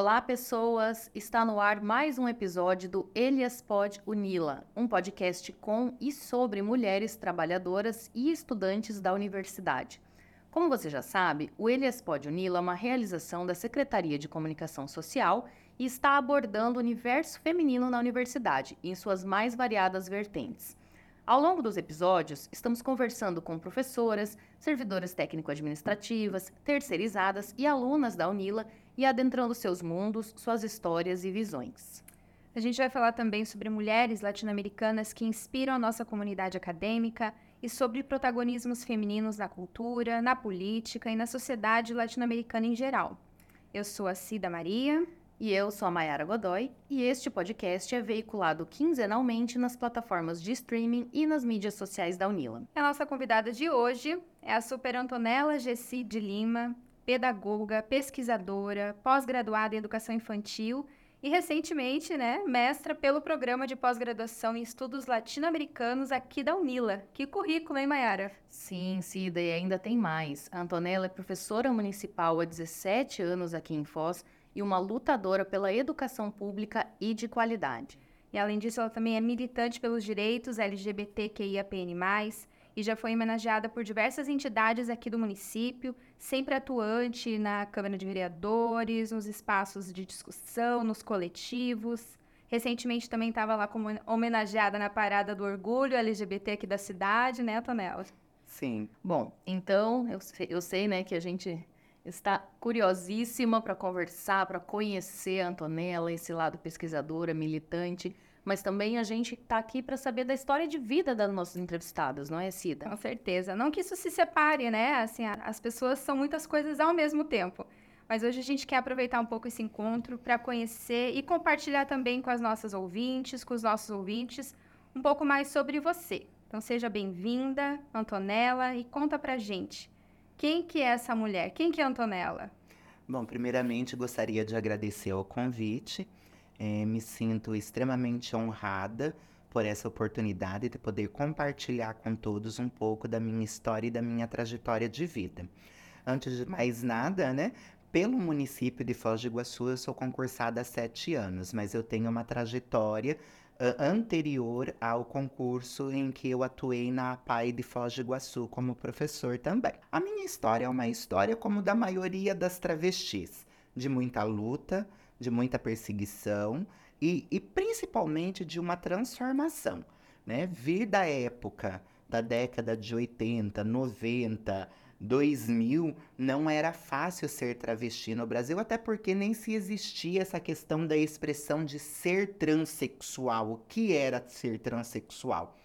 Olá, pessoas! Está no ar mais um episódio do Elias Pod Unila, um podcast com e sobre mulheres trabalhadoras e estudantes da universidade. Como você já sabe, o Elias Pod Unila é uma realização da Secretaria de Comunicação Social e está abordando o universo feminino na universidade, em suas mais variadas vertentes. Ao longo dos episódios, estamos conversando com professoras, servidoras técnico-administrativas, terceirizadas e alunas da Unila e adentrando seus mundos, suas histórias e visões. A gente vai falar também sobre mulheres latino-americanas que inspiram a nossa comunidade acadêmica e sobre protagonismos femininos na cultura, na política e na sociedade latino-americana em geral. Eu sou a Cida Maria. E eu sou a Mayara Godoy, e este podcast é veiculado quinzenalmente nas plataformas de streaming e nas mídias sociais da Unila. A nossa convidada de hoje é a Super Antonella Gessi de Lima, pedagoga, pesquisadora, pós-graduada em educação infantil e recentemente, né, mestra pelo programa de pós-graduação em estudos latino-americanos aqui da Unila. Que currículo, hein, Mayara? Sim, Cida, e ainda tem mais. A Antonella é professora municipal há 17 anos aqui em Foz e uma lutadora pela educação pública e de qualidade. E além disso, ela também é militante pelos direitos LGBTQIAPN+, e já foi homenageada por diversas entidades aqui do município, sempre atuante na Câmara de Vereadores, nos espaços de discussão, nos coletivos. Recentemente também estava lá como homenageada na Parada do Orgulho LGBT aqui da cidade, né, Tonela? Sim. Bom, então eu, eu sei, né, que a gente está curiosíssima para conversar, para conhecer a Antonella, esse lado pesquisadora, militante mas também a gente está aqui para saber da história de vida das nossas entrevistadas, não é, Cida? Com certeza. Não que isso se separe, né? Assim, as pessoas são muitas coisas ao mesmo tempo. Mas hoje a gente quer aproveitar um pouco esse encontro para conhecer e compartilhar também com as nossas ouvintes, com os nossos ouvintes, um pouco mais sobre você. Então seja bem-vinda, Antonella, e conta pra gente. Quem que é essa mulher? Quem que é Antonella? Bom, primeiramente gostaria de agradecer o convite é, me sinto extremamente honrada por essa oportunidade de poder compartilhar com todos um pouco da minha história e da minha trajetória de vida. Antes de mais nada, né? Pelo município de Foz do Iguaçu, eu sou concursada há sete anos, mas eu tenho uma trajetória anterior ao concurso em que eu atuei na PAI de Foz do Iguaçu como professor também. A minha história é uma história como da maioria das travestis, de muita luta, de muita perseguição e, e principalmente de uma transformação. Né? Vir da época da década de 80, 90, 2000, não era fácil ser travesti no Brasil, até porque nem se existia essa questão da expressão de ser transexual. O que era ser transexual?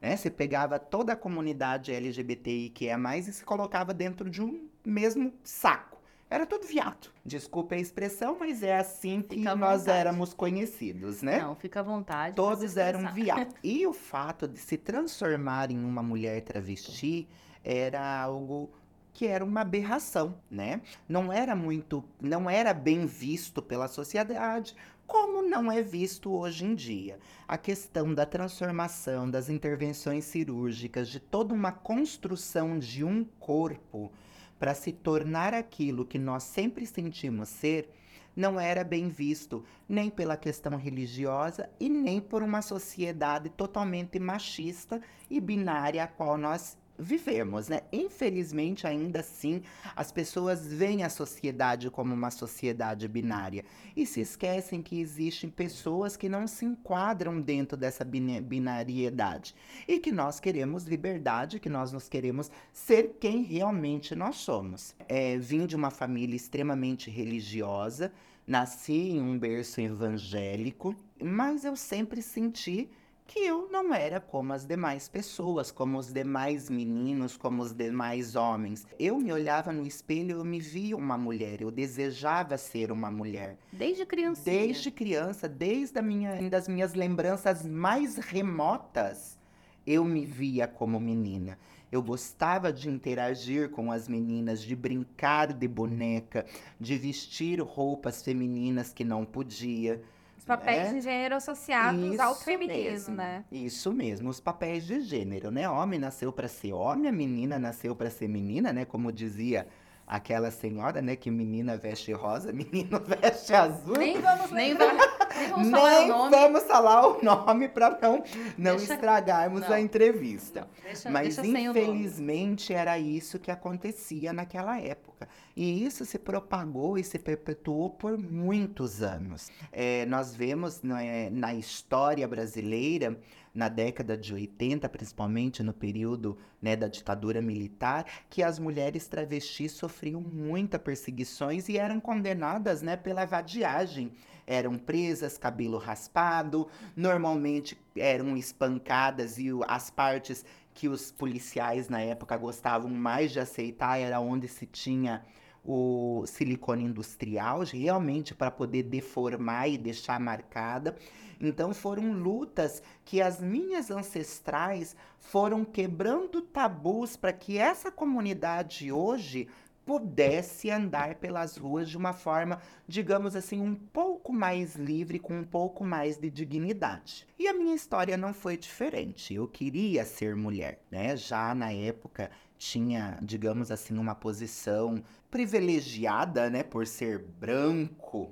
Né? Você pegava toda a comunidade LGBTI que é mais e se colocava dentro de um mesmo saco. Era tudo viado. Desculpa a expressão, mas é assim que nós éramos conhecidos, né? Não, fica à vontade. Todos eram viados. E o fato de se transformar em uma mulher travesti era algo que era uma aberração, né? Não era muito, não era bem visto pela sociedade, como não é visto hoje em dia. A questão da transformação, das intervenções cirúrgicas, de toda uma construção de um corpo para se tornar aquilo que nós sempre sentimos ser, não era bem visto nem pela questão religiosa e nem por uma sociedade totalmente machista e binária a qual nós vivemos, né? Infelizmente, ainda assim, as pessoas veem a sociedade como uma sociedade binária e se esquecem que existem pessoas que não se enquadram dentro dessa binariedade e que nós queremos liberdade, que nós nos queremos ser quem realmente nós somos. É, vim de uma família extremamente religiosa, nasci em um berço evangélico, mas eu sempre senti que eu não era como as demais pessoas, como os demais meninos, como os demais homens. Eu me olhava no espelho, eu me via uma mulher, eu desejava ser uma mulher. Desde criança. Desde criança, desde a minha, das minhas lembranças mais remotas, eu me via como menina. Eu gostava de interagir com as meninas, de brincar de boneca, de vestir roupas femininas que não podia. Os papéis é? de gênero associados Isso ao feminismo, mesmo. né? Isso mesmo, os papéis de gênero, né? Homem nasceu para ser homem, a menina nasceu para ser menina, né? Como dizia aquela senhora, né, que menina veste rosa, menino veste azul. Nem vamos Nem vamos, nem vamos falar Nem o nome. vamos falar o nome para não, não Deixa- estragarmos não. a entrevista. Deixa, Mas deixa infelizmente era isso que acontecia naquela época. E isso se propagou e se perpetuou por muitos anos. É, nós vemos né, na história brasileira, na década de 80, principalmente no período né, da ditadura militar, que as mulheres travestis sofriam muitas perseguições e eram condenadas né, pela vadiagem. Eram presas, cabelo raspado, normalmente eram espancadas e as partes que os policiais na época gostavam mais de aceitar era onde se tinha o silicone industrial, realmente para poder deformar e deixar marcada. Então foram lutas que as minhas ancestrais foram quebrando tabus para que essa comunidade hoje pudesse andar pelas ruas de uma forma, digamos assim, um pouco mais livre, com um pouco mais de dignidade. E a minha história não foi diferente. Eu queria ser mulher, né? Já na época tinha, digamos assim, uma posição privilegiada, né, por ser branco,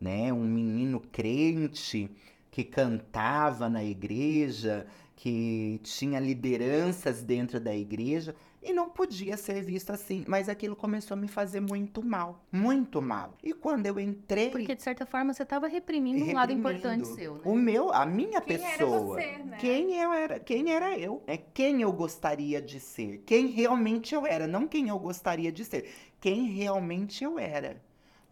né, um menino crente que cantava na igreja, que tinha lideranças dentro da igreja e não podia ser visto assim, mas aquilo começou a me fazer muito mal, muito mal. E quando eu entrei, Porque, de certa forma, você estava reprimindo um lado reprimindo importante seu, né? o meu, a minha Quem era pessoa, você, né? quem eu era, quem era eu, é quem eu gostaria de ser, quem realmente eu era, não quem eu gostaria de ser, quem realmente eu era.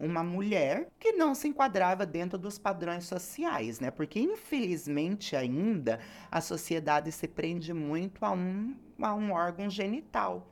Uma mulher que não se enquadrava dentro dos padrões sociais, né? Porque infelizmente ainda a sociedade se prende muito a um, a um órgão genital,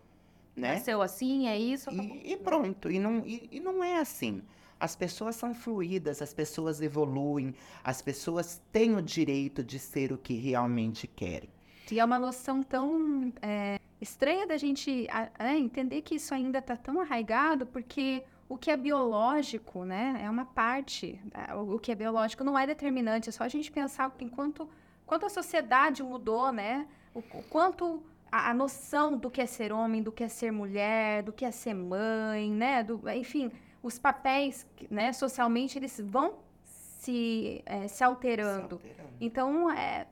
né? Nasceu assim, é isso. E, e pronto, e não, e, e não é assim. As pessoas são fluídas, as pessoas evoluem, as pessoas têm o direito de ser o que realmente querem. E é uma noção tão é, estranha da gente é, entender que isso ainda está tão arraigado, porque o que é biológico, né, é uma parte. é, O que é biológico não é determinante, é só a gente pensar enquanto quanto a sociedade mudou, né, o, o quanto a, a noção do que é ser homem, do que é ser mulher, do que é ser mãe, né, do, enfim, os papéis, né, socialmente eles vão se, é, se alterando. Então, é, é,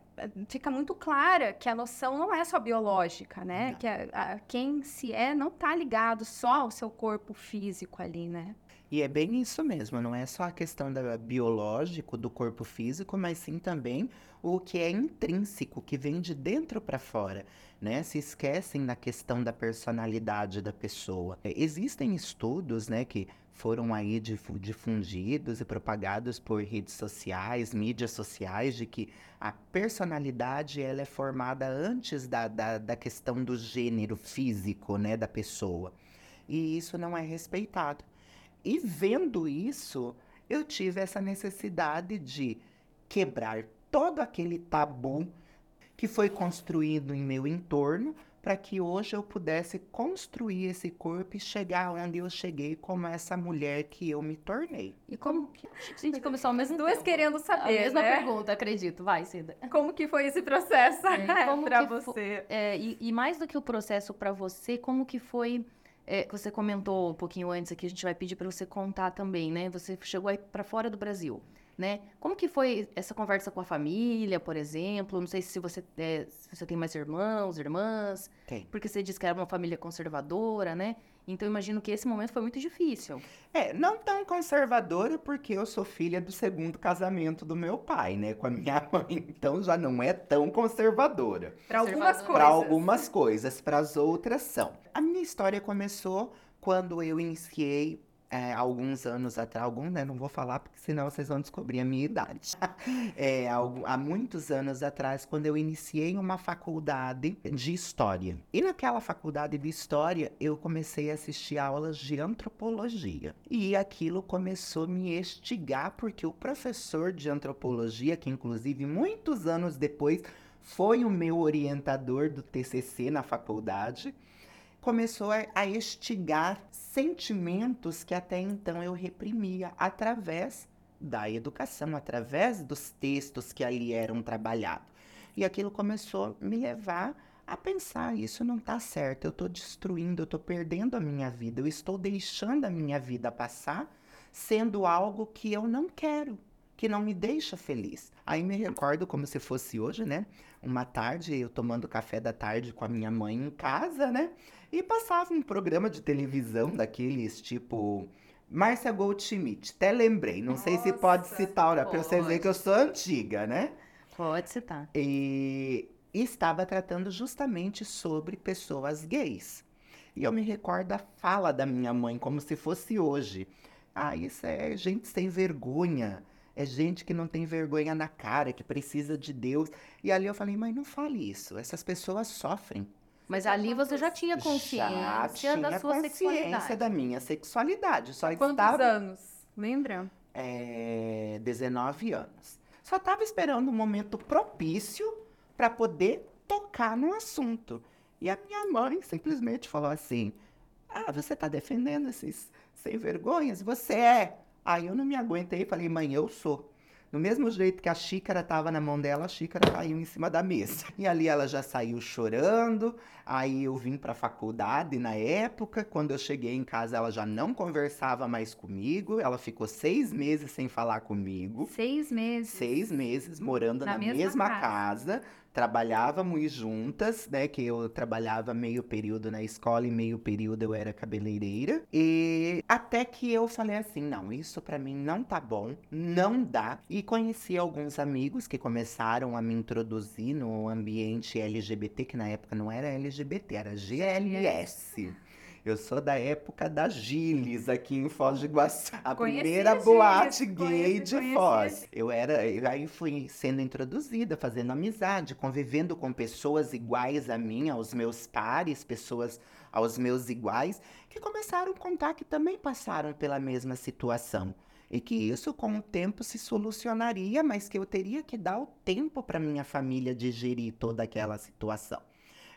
fica muito clara que a noção não é só biológica, né? Não. Que a- a- quem se é não tá ligado só ao seu corpo físico ali, né? E é bem isso mesmo, não é só a questão da biológico, do corpo físico, mas sim também o que é intrínseco, que vem de dentro para fora, né? Se esquecem na questão da personalidade da pessoa. É, Existem estudos, né, que foram aí difu- difundidos e propagados por redes sociais, mídias sociais, de que a personalidade ela é formada antes da, da, da questão do gênero físico, né, da pessoa. E isso não é respeitado. E vendo isso, eu tive essa necessidade de quebrar todo aquele tabu que foi construído em meu entorno para que hoje eu pudesse construir esse corpo e chegar onde eu cheguei como essa mulher que eu me tornei. E como que... A gente começou ao mesmo Duas tempo. querendo A saber, mesma né? pergunta, acredito. Vai, Cida. Como que foi esse processo É, fo- você? É, e, e mais do que o processo para você, como que foi? é, você comentou um pouquinho antes aqui, a gente vai pedir para você contar também, né? Você chegou aí para fora do Brasil, né? Como que foi essa conversa com a família, por exemplo? Não sei se você, é, se você tem mais irmãos, irmãs, Tem. porque você disse que era uma família conservadora, né? Então eu imagino que esse momento foi muito difícil. É, não tão conservadora porque eu sou filha do segundo casamento do meu pai, né, com a minha mãe. Então já não é tão conservadora. Pra algumas coisas. Para algumas coisas, para as outras são. A minha história começou quando eu iniciei é, alguns anos atrás, algum, né? Não vou falar porque senão vocês vão descobrir a minha idade. É, há muitos anos atrás, quando eu iniciei uma faculdade de história. E naquela faculdade de história, eu comecei a assistir aulas de antropologia. E aquilo começou a me estigar, porque o professor de antropologia, que inclusive muitos anos depois foi o meu orientador do TCC na faculdade, começou a, a estigar sentimentos que até então eu reprimia através da educação, através dos textos que ali eram trabalhados. E aquilo começou a me levar a pensar, isso não tá certo, eu tô destruindo, eu tô perdendo a minha vida, eu estou deixando a minha vida passar sendo algo que eu não quero, que não me deixa feliz. Aí me recordo como se fosse hoje, né? Uma tarde, eu tomando café da tarde com a minha mãe em casa, né? E passava um programa de televisão daqueles tipo Márcia Goldschmidt, até lembrei. Não sei se pode Nossa, citar, olha, pra vocês verem que eu sou antiga, né? Pode citar. E estava tratando justamente sobre pessoas gays. E eu me recordo a fala da minha mãe, como se fosse hoje. Ah, isso é gente sem vergonha. É gente que não tem vergonha na cara, que precisa de Deus. E ali eu falei, mãe, não fale isso. Essas pessoas sofrem. Mas ali você já tinha consciência Já tinha da sua consciência sexualidade. da minha sexualidade. Só Quantos estava anos? Lembra? é, 19 anos. Só estava esperando um momento propício para poder tocar no assunto. E a minha mãe simplesmente falou assim: Ah, você está defendendo esses sem vergonhas? Você é. Aí eu não me aguentei e falei: Mãe, eu sou. Do mesmo jeito que a xícara estava na mão dela, a xícara caiu em cima da mesa. E ali ela já saiu chorando. Aí eu vim para a faculdade na época. Quando eu cheguei em casa, ela já não conversava mais comigo. Ela ficou seis meses sem falar comigo. Seis meses. Seis meses morando na, Na mesma, mesma casa. Trabalhávamos juntas, né? Que eu trabalhava meio período na escola e meio período eu era cabeleireira. E até que eu falei assim: não, isso pra mim não tá bom, não dá. E conheci alguns amigos que começaram a me introduzir no ambiente LGBT, que na época não era LGBT, era GLS. Eu sou da época da Giles, aqui em Foz do Iguaçu. A Conheci primeira a Giles, boate gay conheci- de conheci Foz. Eu era, eu aí fui sendo introduzida, fazendo amizade, convivendo com pessoas iguais a mim, aos meus pares, pessoas aos meus iguais, que começaram a contar que também passaram pela mesma situação. E que isso com o tempo se solucionaria, mas que eu teria que dar o tempo para minha família digerir toda aquela situação.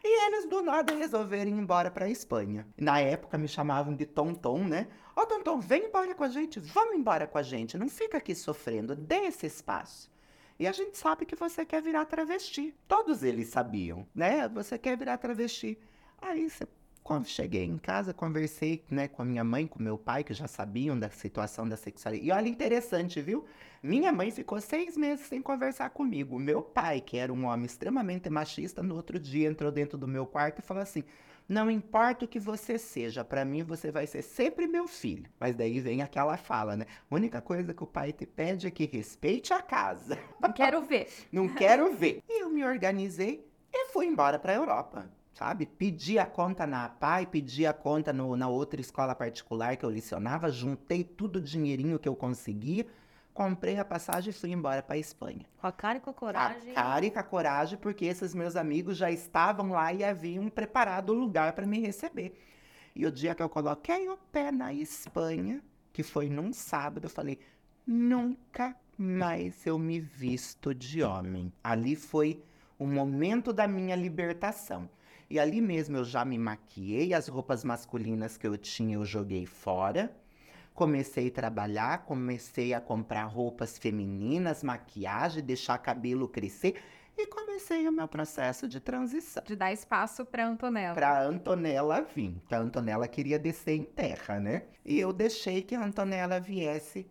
E eles do nada resolveram ir embora para Espanha. Na época me chamavam de Tonton, né? Ó, Tonton, vem embora com a gente, vamos embora com a gente, não fica aqui sofrendo, dê esse espaço. E a gente sabe que você quer virar travesti. Todos eles sabiam, né? Você quer virar travesti. Aí, você- quando cheguei em casa, conversei né, com a minha mãe, com meu pai, que já sabiam da situação da sexualidade. E olha, interessante, viu? Minha mãe ficou seis meses sem conversar comigo. Meu pai, que era um homem extremamente machista, no outro dia entrou dentro do meu quarto e falou assim: Não importa o que você seja, pra mim você vai ser sempre meu filho. Mas daí vem aquela fala, né? A única coisa que o pai te pede é que respeite a casa. Quero ver. Não quero ver. E eu me organizei e fui embora pra Europa. Sabe? Pedi a conta na APAI, pedi a conta no- na outra escola particular que eu licionava, juntei tudo o dinheirinho que eu conseguia, comprei a passagem e fui embora pra Espanha. Com a cara e com a coragem. A cara e com a coragem, porque esses meus amigos já estavam lá e haviam preparado o lugar para me receber. E o dia que eu coloquei o pé na Espanha, que foi num sábado, eu falei: nunca mais eu me visto de homem. Ali foi o momento da minha libertação. E ali mesmo eu já me maquiei, as roupas masculinas que eu tinha eu joguei fora. Comecei a trabalhar, comecei a comprar roupas femininas, maquiagem, deixar cabelo crescer e comecei o meu processo de transição. De dar espaço pra Antonella. Para Antonella vir, que a Antonella queria descer em terra, né? E eu deixei que a Antonella viesse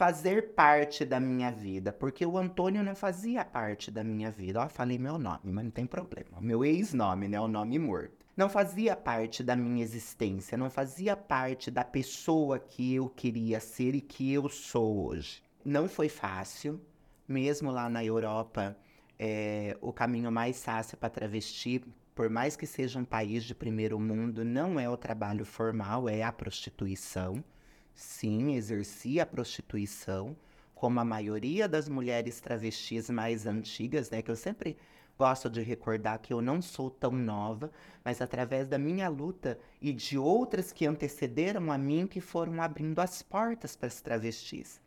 fazer parte da minha vida, porque o Antônio não fazia parte da minha vida. Ó, falei meu nome, mas não tem problema. Meu ex-nome, né? O nome morto. Não fazia parte da minha existência, não fazia parte da pessoa que eu queria ser e que eu sou hoje. Não foi fácil, mesmo lá na Europa, é, o caminho mais fácil para travesti, por mais que seja um país de primeiro mundo, não é o trabalho formal, é a prostituição. Sim, exerci a prostituição, como a maioria das mulheres travestis mais antigas, né? Que eu sempre gosto de recordar que eu não sou tão nova, mas através da minha luta e de outras que antecederam a mim que foram abrindo as portas para as travestis.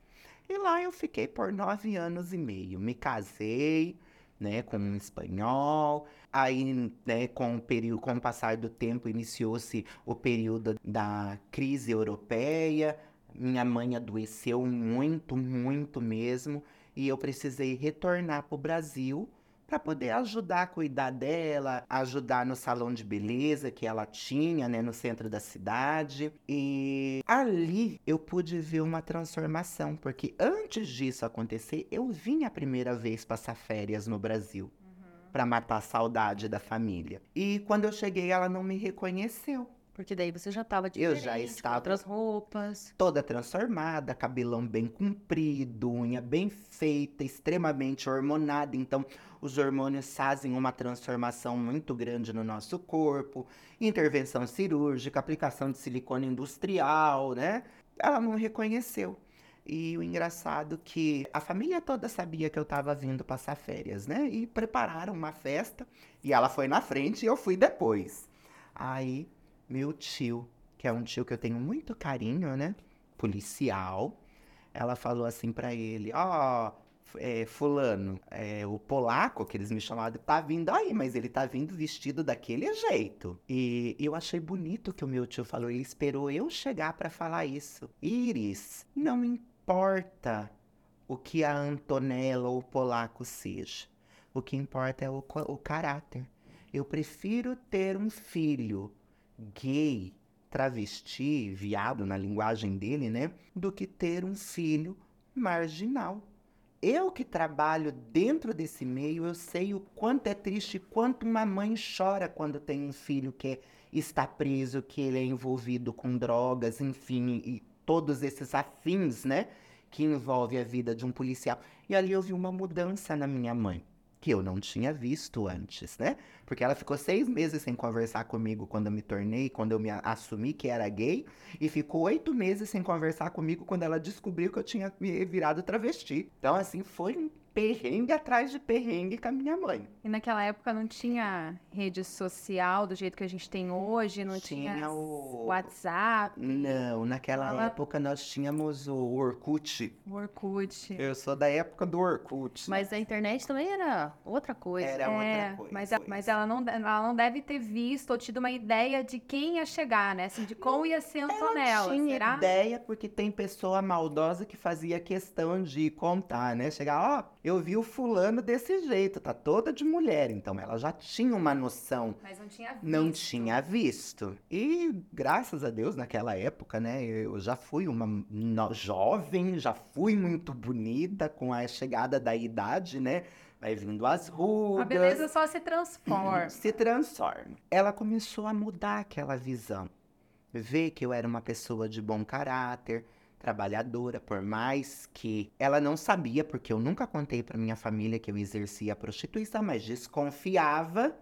E lá eu fiquei por nove anos e meio. Me casei, né, com um espanhol. Aí, né, com o período, com o passar do tempo, iniciou-se o período da crise europeia. Minha mãe adoeceu muito, muito mesmo, e eu precisei retornar para o Brasil para poder ajudar a cuidar dela, ajudar no salão de beleza que ela tinha, né, no centro da cidade. E ali eu pude ver uma transformação, porque antes disso acontecer, eu vim a primeira vez passar férias no Brasil para matar a saudade da família. E quando eu cheguei, ela não me reconheceu. Porque daí você já estava Eu diferente, já com estava- outras roupas. Toda transformada, cabelão bem comprido, unha bem feita, extremamente hormonada. Então, os hormônios fazem uma transformação muito grande no nosso corpo. Intervenção cirúrgica, aplicação de silicone industrial, né? Ela não reconheceu. E o engraçado que a família toda sabia que eu tava vindo passar férias, né? E prepararam uma festa. E ela foi na frente e eu fui depois. Aí, meu tio, que é um tio que eu tenho muito carinho, né? Policial. Ela falou assim pra ele: Ó, é, Fulano, é, o polaco, que eles me chamavam, tá vindo aí, mas ele tá vindo vestido daquele jeito. E eu achei bonito que o meu tio falou. Ele esperou eu chegar pra falar isso. Iris, não importa o que a Antonella ou o polaco seja. O que importa é o, o caráter. Eu prefiro ter um filho gay, travesti, viado na linguagem dele, né? Do que ter um filho marginal. Eu que trabalho dentro desse meio, eu sei o quanto é triste, quanto uma mãe chora quando tem um filho que está preso, que ele é envolvido com drogas, enfim, e todos esses afins, né? Que envolve a vida de um policial. E ali eu vi uma mudança na minha mãe, que eu não tinha visto antes, né? Porque ela ficou seis meses sem conversar comigo quando eu me tornei, quando eu me assumi que era gay, e ficou oito meses sem conversar comigo quando ela descobriu que eu tinha me virado travesti. Então, assim, foi um perrengue atrás de perrengue com a minha mãe. E naquela época não tinha rede social do jeito que a gente tem hoje, não tinha, Tinha o- WhatsApp, Não, naquela Ela- época nós tínhamos o Orkut. Orkut. Eu sou da época do Orkut. Mas a internet também era outra coisa. Era É, outra coisa. mas, a- mas ela, não, ela não deve ter visto ou tido uma ideia de quem ia chegar, né? Assim, de como ia ser Antonella, Ela tinha será? ideia porque tem pessoa maldosa que fazia questão de contar, né? Chegar, ó, eu vi o fulano desse jeito, tá toda de mulher. Então ela já tinha uma noção. Mas não tinha visto. Não tinha visto. E graças a Deus, naquela época, né? Eu já fui uma jovem, já fui muito bonita com a chegada da idade, né? Vai vindo as rugas. A beleza só se transforma. se transforma. Ela começou a mudar aquela visão. Ver que eu era uma pessoa de bom caráter, trabalhadora, por mais que ela não sabia, porque eu nunca contei para minha família que eu exercia a prostituição, mas desconfiava,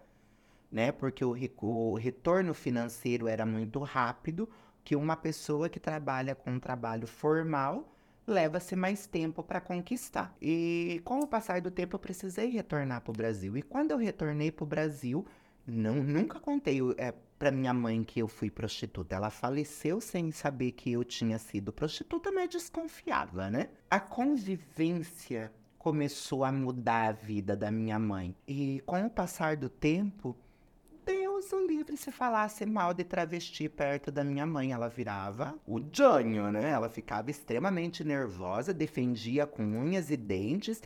né? Porque o, o retorno financeiro era muito rápido, que uma pessoa que trabalha com um trabalho formal leva-se mais tempo para conquistar. E com o passar do tempo eu precisei retornar para o Brasil. E quando eu retornei para o Brasil, não, nunca contei é, para minha mãe que eu fui prostituta. Ela faleceu sem saber que eu tinha sido prostituta, mas desconfiava, né? A convivência começou a mudar a vida da minha mãe. E com o passar do tempo, Deus o livre se falasse mal de travesti perto da minha mãe. Ela virava o Jânio, né? Ela ficava extremamente nervosa, defendia com unhas e dentes,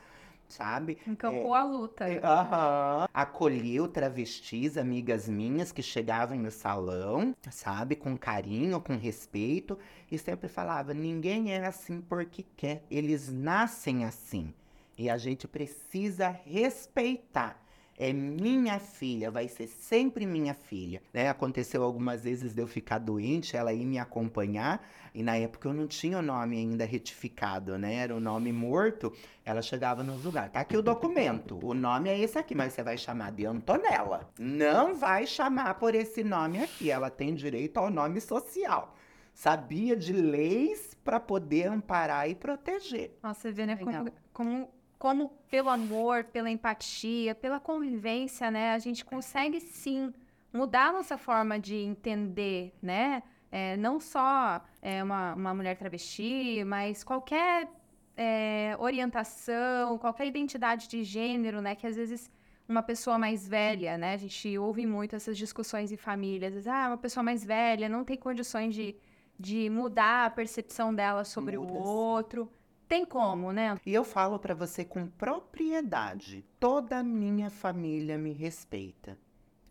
sabe? Encampou a luta. É, Aham. Acolheu travestis, amigas minhas que chegavam no salão, sabe? Com carinho, com respeito. E sempre falava: ninguém é assim porque quer. Eles nascem assim. E a gente precisa respeitar. É minha filha, vai ser sempre minha filha. Né? Aconteceu algumas vezes de eu ficar doente, ela ir me acompanhar. E na época eu não tinha o nome ainda retificado, né? Era o nome morto. Ela chegava nos lugares. Tá aqui o documento. O nome é esse aqui, mas você vai chamar de Antonella. Não vai chamar por esse nome aqui. Ela tem direito ao nome social. Sabia de leis para poder amparar e proteger. Nossa, você vê, né? Como, como, como pelo amor, pela empatia, pela convivência, né? A gente consegue sim mudar a nossa forma de entender, né? É, não só é, uma, uma mulher travesti, mas qualquer é, orientação, qualquer identidade de gênero, né? Que às vezes uma pessoa mais velha, né? A gente ouve muito essas discussões em família. Às vezes, ah, uma pessoa mais velha não tem condições de, de mudar a percepção dela sobre Muda, o outro. Tem como, né? E eu falo para você com propriedade. Toda a minha família me respeita.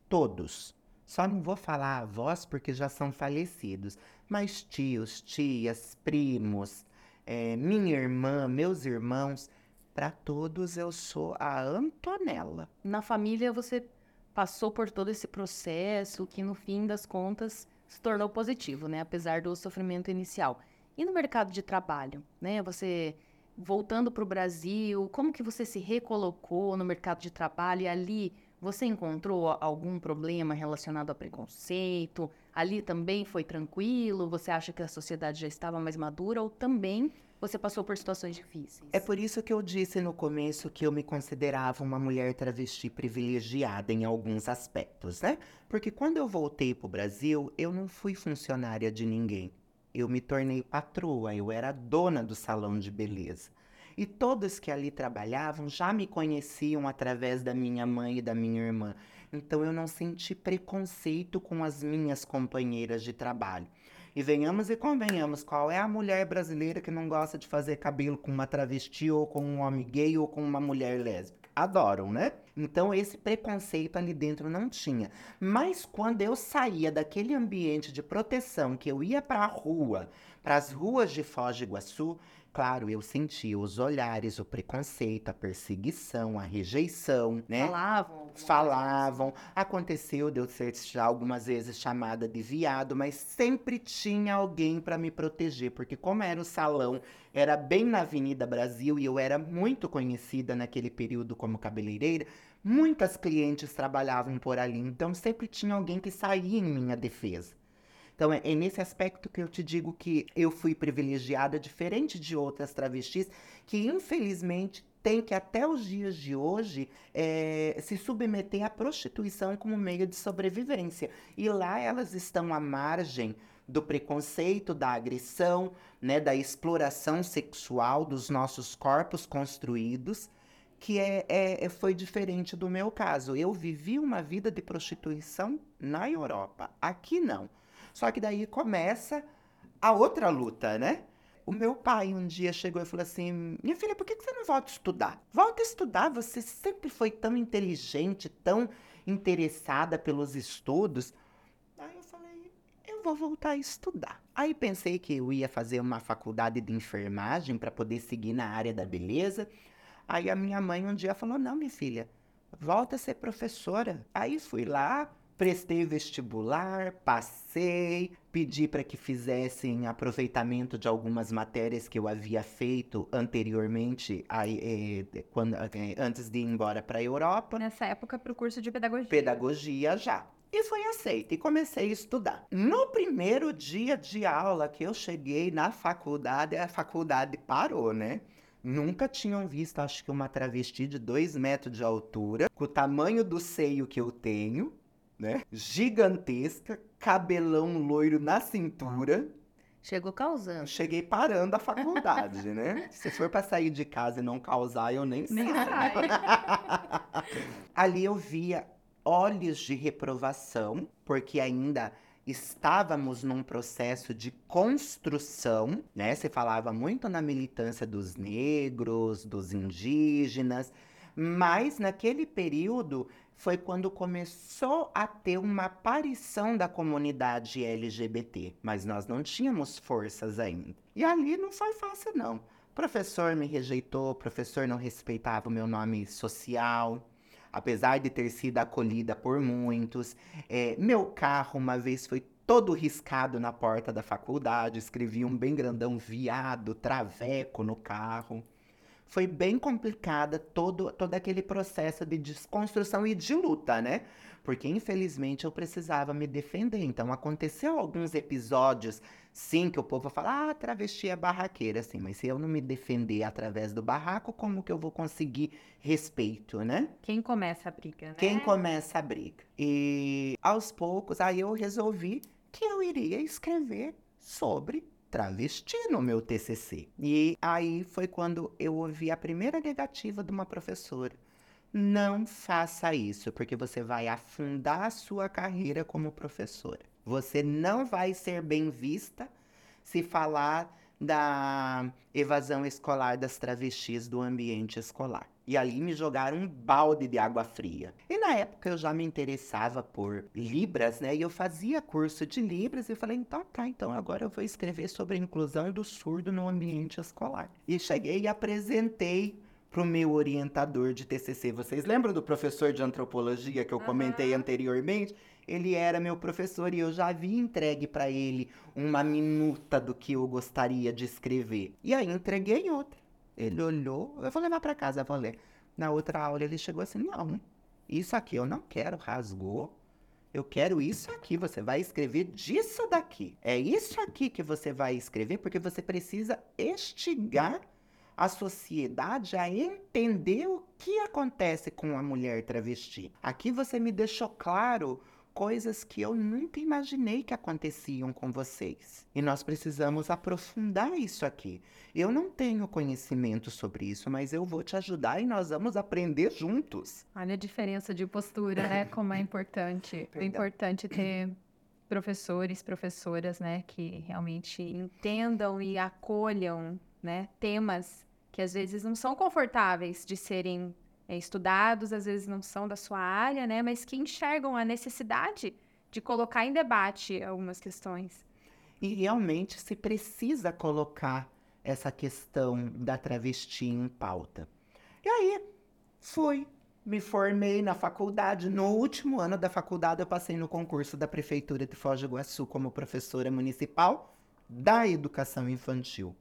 Todos. Só não vou falar avós porque já são falecidos. Mas tios, tias, primos, é, minha irmã, meus irmãos, para todos eu sou a Antonella. Na família você passou por todo esse processo que no fim das contas se tornou positivo, né? Apesar do sofrimento inicial. E no mercado de trabalho, né? Você voltando para o Brasil, como que você se recolocou no mercado de trabalho e ali você encontrou algum problema relacionado a preconceito? Ali também foi tranquilo? Você acha que a sociedade já estava mais madura ou também você passou por situações difíceis? É por isso que eu disse no começo que eu me considerava uma mulher travesti privilegiada em alguns aspectos, né? Porque quando eu voltei para o Brasil, eu não fui funcionária de ninguém eu me tornei patroa, eu era dona do salão de beleza. E todos que ali trabalhavam já me conheciam através da minha mãe e da minha irmã. Então eu não senti preconceito com as minhas companheiras de trabalho. E venhamos e convenhamos, qual é a mulher brasileira que não gosta de fazer cabelo com uma travesti ou com um homem gay ou com uma mulher lésbica? Adoram, né? Então esse preconceito ali dentro não tinha. Mas quando eu saía daquele ambiente de proteção, que eu ia para a rua, para as ruas de Foz do Iguaçu, claro, eu sentia os olhares, o preconceito, a perseguição, a rejeição, né? Falavam. Falavam. Aconteceu de eu ser já algumas vezes chamada de viado, mas sempre tinha alguém para me proteger, porque como era o salão, era bem na Avenida Brasil e eu era muito conhecida naquele período como cabeleireira, muitas clientes trabalhavam por ali, então sempre tinha alguém que saía em minha defesa. Então é, é, nesse aspecto que eu te digo que eu fui privilegiada, diferente de outras travestis que infelizmente tem que até os dias de hoje é, se submeter à prostituição como meio de sobrevivência. E lá elas estão à margem do preconceito, da agressão, né, da exploração sexual dos nossos corpos construídos, que é, é, foi diferente do meu caso. Eu vivi uma vida de prostituição na Europa, aqui não. Só que daí começa a outra luta, né? O meu pai um dia chegou e falou assim: Minha filha, por que você não volta a estudar? Volta a estudar, você sempre foi tão inteligente, tão interessada pelos estudos. Aí eu falei: Eu vou voltar a estudar. Aí pensei que eu ia fazer uma faculdade de enfermagem para poder seguir na área da beleza. Aí a minha mãe um dia falou: Não, minha filha, volta a ser professora. Aí fui lá, Prestei vestibular, passei, pedi para que fizessem aproveitamento de algumas matérias que eu havia feito anteriormente, aí, eh, quando, eh, antes de ir embora para a Europa. Nessa época, para o curso de pedagogia. Pedagogia já. E fui aceita e comecei a estudar. No primeiro dia de aula que eu cheguei na faculdade, a faculdade parou, né? Nunca tinham visto, acho que uma travesti de dois metros de altura, com o tamanho do seio que eu tenho, né? Gigantesca, cabelão loiro na cintura. Chegou causando. Cheguei parando a faculdade, né? Se for para sair de casa e não causar, eu nem, nem saio. Ali eu via olhos de reprovação, porque ainda estávamos num processo de construção, né? Se falava muito na militância dos negros, dos indígenas, mas naquele período foi quando começou a ter uma aparição da comunidade LGBT, mas nós não tínhamos forças ainda. E ali não foi fácil, não. O professor me rejeitou, o professor não respeitava o meu nome social, apesar de ter sido acolhida por muitos. É, meu carro, uma vez, foi todo riscado na porta da faculdade, escrevi um bem grandão viado, traveco no carro foi bem complicada todo, todo aquele processo de desconstrução e de luta, né? Porque infelizmente eu precisava me defender. Então aconteceu alguns episódios, sim, que o povo fala, ah, travesti é barraqueira, assim, mas se eu não me defender através do barraco, como que eu vou conseguir respeito, né? Quem começa a briga, né? Quem começa a briga. E aos poucos, aí eu resolvi que eu iria escrever sobre travesti no meu TCC. E aí foi quando eu ouvi a primeira negativa de uma professora. Não faça isso, porque você vai afundar a sua carreira como professora. Você não vai ser bem vista se falar da evasão escolar das travestis do ambiente escolar. E ali me jogaram um balde de água fria. E na época eu já me interessava por Libras, né? E eu fazia curso de Libras e falei, então tá, então agora eu vou escrever sobre a inclusão do surdo no ambiente escolar. E cheguei e apresentei para o meu orientador de TCC. Vocês lembram do professor de antropologia que eu comentei Aham. anteriormente? Ele era meu professor e eu já havia entregue para ele uma minuta do que eu gostaria de escrever. E aí entreguei outra. Ele olhou, eu vou levar para casa, vou ler. Na outra aula ele chegou assim: "Não, isso aqui eu não quero", rasgou. Eu quero isso aqui, você vai escrever disso daqui. É isso aqui que você vai escrever porque você precisa estigar a sociedade a entender o que acontece com a mulher travesti. Aqui você me deixou claro coisas que eu nunca imaginei que aconteciam com vocês. E nós precisamos aprofundar isso aqui. Eu não tenho conhecimento sobre isso, mas eu vou te ajudar e nós vamos aprender juntos. Olha a diferença de postura, né? Como é importante. É importante ter professores, professoras, né? Que realmente entendam e acolham, né? Temas que às vezes não são confortáveis de serem é, estudados, às vezes não são da sua área, né? Mas que enxergam a necessidade de colocar em debate algumas questões. E realmente se precisa colocar essa questão da travesti em pauta. E aí, fui, me formei na faculdade. No último ano da faculdade, eu passei no concurso da Prefeitura de Foz do Iguaçu como professora municipal da educação infantil.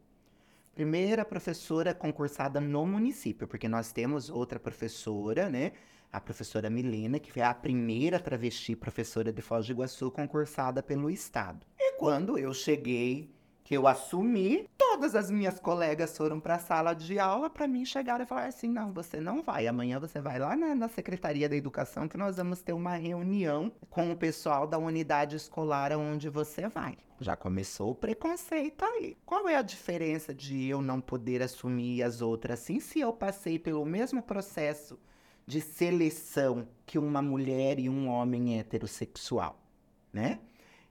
Primeira professora concursada no município, porque nós temos outra professora, né? A professora Milena, que foi a primeira travesti professora de Foz do Iguaçu concursada pelo Estado. E quando eu cheguei, que eu assumi, todas as minhas colegas foram para a sala de aula para mim chegar e falar assim: não, você não vai. Amanhã você vai lá na, na Secretaria da Educação que nós vamos ter uma reunião com o pessoal da unidade escolar onde você vai. Já começou o preconceito aí. Qual é a diferença de eu não poder assumir as outras assim se eu passei pelo mesmo processo de seleção que uma mulher e um homem heterossexual, né?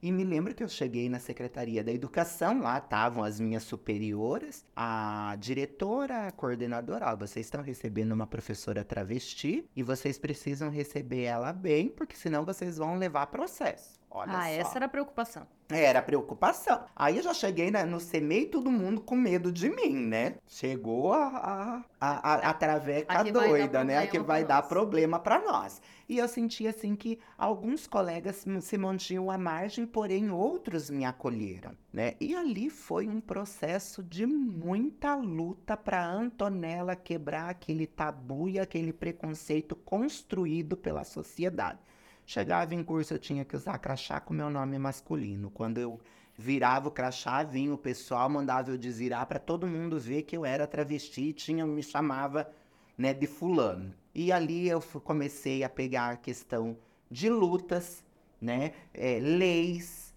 E me lembro que eu cheguei na Secretaria da Educação, lá estavam as minhas superioras, a diretora, a coordenadora, ó, vocês estão recebendo uma professora travesti e vocês precisam receber ela bem, porque senão vocês vão levar processo. Olha ah, só. essa era a preocupação. Era preocupação. Aí eu já cheguei né, no CMEI todo mundo com medo de mim, né? Chegou a, a, a, a, a traveca A doida, né? A que vai dar nós. problema pra nós. E eu senti assim que alguns colegas se mantinham à margem, porém outros me acolheram, né? E ali foi um processo de muita luta para Antonella quebrar aquele tabu e aquele preconceito construído pela sociedade. Chegava em curso, eu tinha que usar crachá com meu nome masculino. Quando eu virava o crachá, vinha o pessoal, mandava eu desvirar para todo mundo ver que eu era travesti e tinha, me chamava né, de fulano. E ali eu comecei a pegar a questão de lutas, né, é, leis.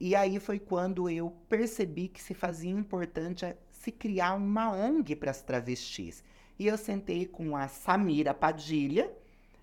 E aí foi quando eu percebi que se fazia importante a- se criar uma ONG para as travestis. E eu sentei com a Samira Padilha,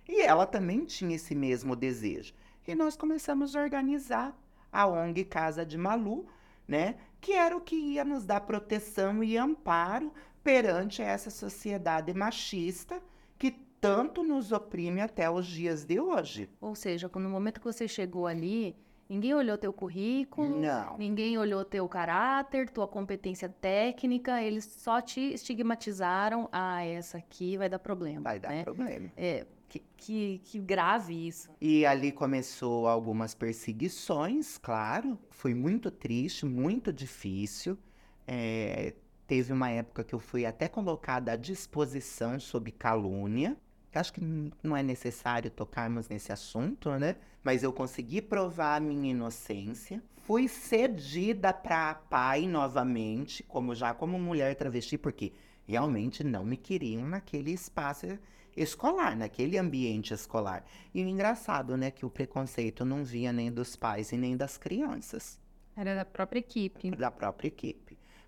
e ela também tinha esse mesmo desejo. E nós começamos a organizar a ONG Casa de Malu, né? Que era o que ia nos dar proteção e amparo perante essa sociedade machista que tanto nos oprime até os dias de hoje. Ou seja, no momento que você chegou ali, ninguém olhou teu currículo, Não. ninguém olhou teu caráter, tua competência técnica, eles só te estigmatizaram. Ah, essa aqui vai dar problema. Vai dar né? problema. É, que, que, grave isso. E ali começou algumas perseguições, claro. Foi muito triste, muito difícil. É, teve uma época que eu fui até colocada à disposição sob calúnia. Acho que não é necessário tocarmos nesse assunto, né? Mas eu consegui provar a minha inocência. Fui cedida para a pai novamente, como já como mulher travesti, porque realmente não me queriam naquele espaço escolar, naquele ambiente escolar. E o engraçado, né, que o preconceito não via nem dos pais e nem das crianças, Era da própria equipe. da própria equipe.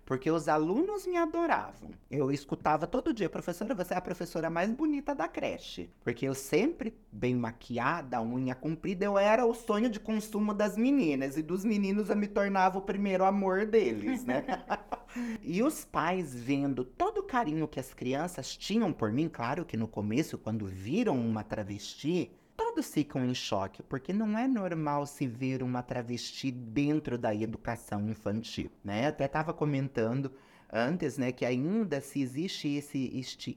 Porque os alunos me adoravam. Eu escutava todo dia, professora, você é a professora mais bonita da creche. Porque eu sempre bem maquiada, unha comprida, eu era o sonho de consumo das meninas. E dos meninos eu me tornava o primeiro amor deles, né? E os pais vendo todo o carinho que as crianças tinham por mim, claro que no começo, quando viram uma travesti, todos ficam em choque, porque não é normal se ver uma travesti dentro da educação infantil, né? Até estava comentando antes, né, que ainda se existe esse, este,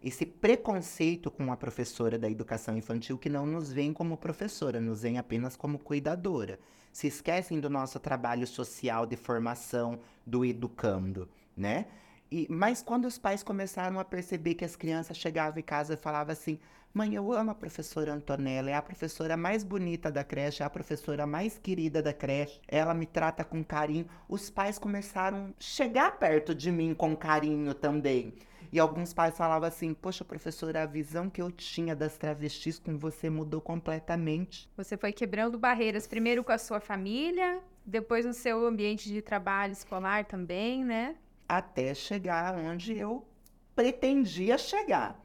esse preconceito com a professora da educação infantil que não nos vem como professora, nos vem apenas como cuidadora. Se esquecem do nosso trabalho social de formação do educando, né? E, mas quando os pais começaram a perceber que as crianças chegavam em casa e falavam assim: Mãe, eu amo a professora Antonella, é a professora mais bonita da creche, é a professora mais querida da creche, ela me trata com carinho. Os pais começaram a chegar perto de mim com carinho também. E alguns pais falavam assim: Poxa, professora, a visão que eu tinha das travestis com você mudou completamente. Você foi quebrando barreiras, primeiro com a sua família, depois no seu ambiente de trabalho escolar também, né? até chegar onde eu pretendia chegar.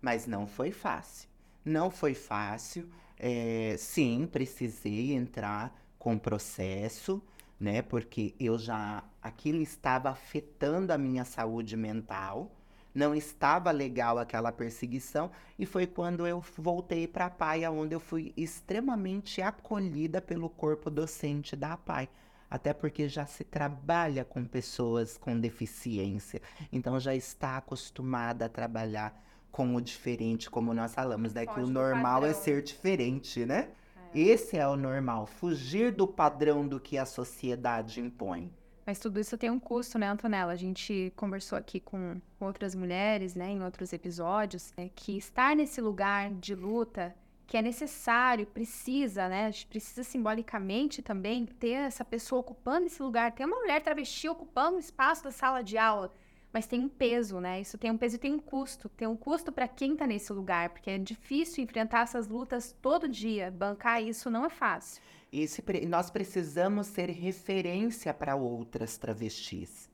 Mas não foi fácil. Não foi fácil. É, sim, precisei entrar com processo, né? Porque eu já aquilo estava afetando a minha saúde mental. Não estava legal aquela perseguição e foi quando eu voltei para a PAI, onde eu fui extremamente acolhida pelo corpo docente da PAI até porque já se trabalha com pessoas com deficiência, então já está acostumada a trabalhar com o diferente, como nós falamos, né? que o normal é ser diferente, né? É. Esse é o normal, fugir do padrão do que a sociedade impõe. Mas tudo isso tem um custo, né, Antonella? A gente conversou aqui com outras mulheres, né, em outros episódios, né, que estar nesse lugar de luta que é necessário, precisa, né? A gente precisa simbolicamente também ter essa pessoa ocupando esse lugar. Tem uma mulher travesti ocupando o espaço da sala de aula, mas tem um peso, né? Isso tem um peso e tem um custo. Tem um custo para quem está nesse lugar, porque é difícil enfrentar essas lutas todo dia. Bancar isso não é fácil. E nós precisamos ser referência para outras travestis.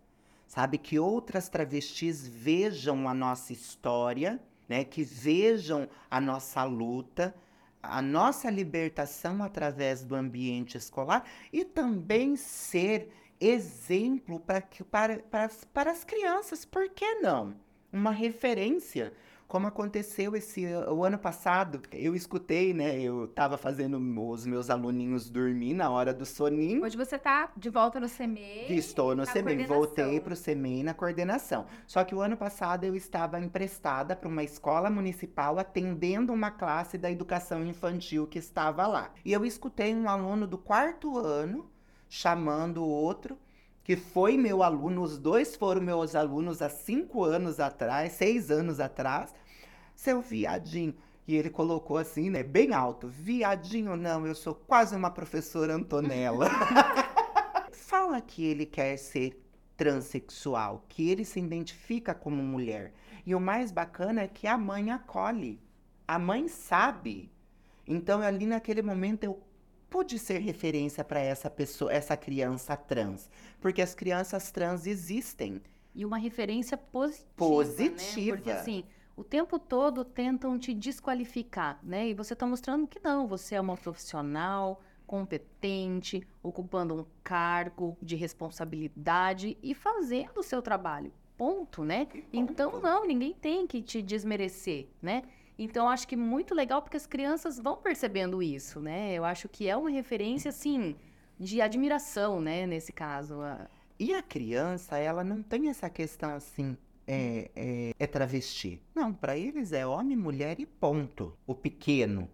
Sabe? Que outras travestis vejam a nossa história, né? Que vejam a nossa luta a nossa libertação através do ambiente escolar e também ser exemplo para, para, para, para as crianças, por que não? Uma referência como aconteceu esse o ano passado. Eu escutei, né? Eu estava fazendo os meus aluninhos dormir na hora do soninho. Hoje você está de volta no CMEI. Estou no CMEI, voltei para o CMEI na coordenação. Só que o ano passado eu estava emprestada para uma escola municipal atendendo uma classe da educação infantil que estava lá. E eu escutei um aluno do quarto ano chamando o outro que foi meu aluno, os dois foram meus alunos há cinco anos atrás, seis anos atrás, seu viadinho. E ele colocou assim, né, bem alto: viadinho, não, eu sou quase uma professora Antonella. Fala que ele quer ser transexual, que ele se identifica como mulher. E o mais bacana é que a mãe acolhe. A mãe sabe. Então, ali naquele momento, eu pude ser referência para essa pessoa, essa criança trans, porque as crianças trans existem. E uma referência positiva. Positiva. Né? Porque assim, o tempo todo tentam te desqualificar, né? E você está mostrando que não, você é uma profissional competente, ocupando um cargo de responsabilidade e fazendo o seu trabalho. Ponto, né? Ponto. Então, não, ninguém tem que te desmerecer, né? Então, acho que muito legal porque as crianças vão percebendo isso, né? Eu acho que é uma referência, assim, de admiração, né, nesse caso. E a criança, ela não tem essa questão assim, é, é, é travesti. Não, para eles é homem, mulher e ponto. O pequeno,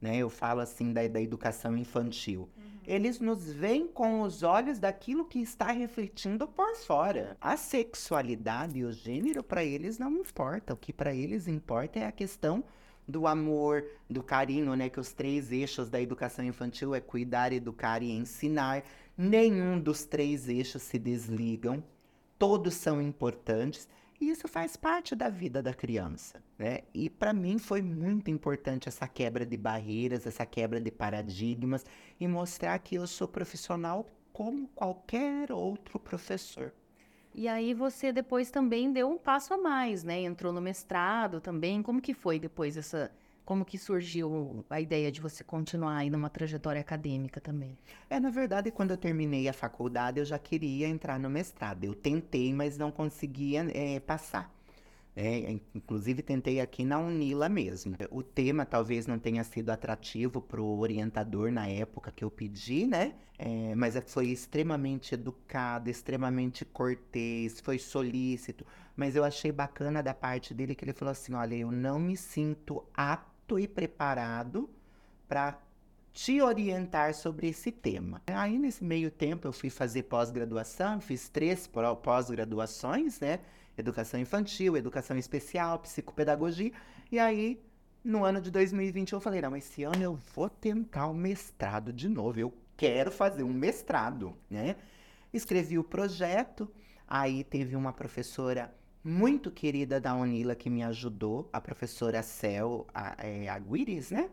né? Eu falo assim da, da educação infantil. Uhum. Eles nos veem com os olhos daquilo que está refletindo por fora. A sexualidade e o gênero para eles não importa. O que para eles importa é a questão do amor, do carinho, né? Que os três eixos da educação infantil é cuidar, educar e ensinar. Nenhum dos três eixos se desligam. Todos são importantes. E isso faz parte da vida da criança, né? E para mim foi muito importante essa quebra de barreiras, essa quebra de paradigmas e mostrar que eu sou profissional como qualquer outro professor. E aí você depois também deu um passo a mais, né? Entrou no mestrado também. Como que foi depois essa como que surgiu a ideia de você continuar aí numa trajetória acadêmica também? É, na verdade, quando eu terminei a faculdade, eu já queria entrar no mestrado. Eu tentei, mas não conseguia é, passar. É, inclusive tentei aqui na Unila mesmo. O tema talvez não tenha sido atrativo para o orientador na época que eu pedi, né? É, mas é, foi extremamente educado, extremamente cortês, foi solícito. Mas eu achei bacana da parte dele que ele falou assim: olha, eu não me sinto apto e preparado para te orientar sobre esse tema. Aí, nesse meio tempo, eu fui fazer pós-graduação, fiz três pós-graduações, né? educação infantil, educação especial, psicopedagogia. E aí, no ano de 2020, eu falei: não, esse ano eu vou tentar o mestrado de novo. Eu quero fazer um mestrado, né? Escrevi o projeto. Aí teve uma professora muito querida da Unila que me ajudou, a professora Cel a, é, Aguiris, né?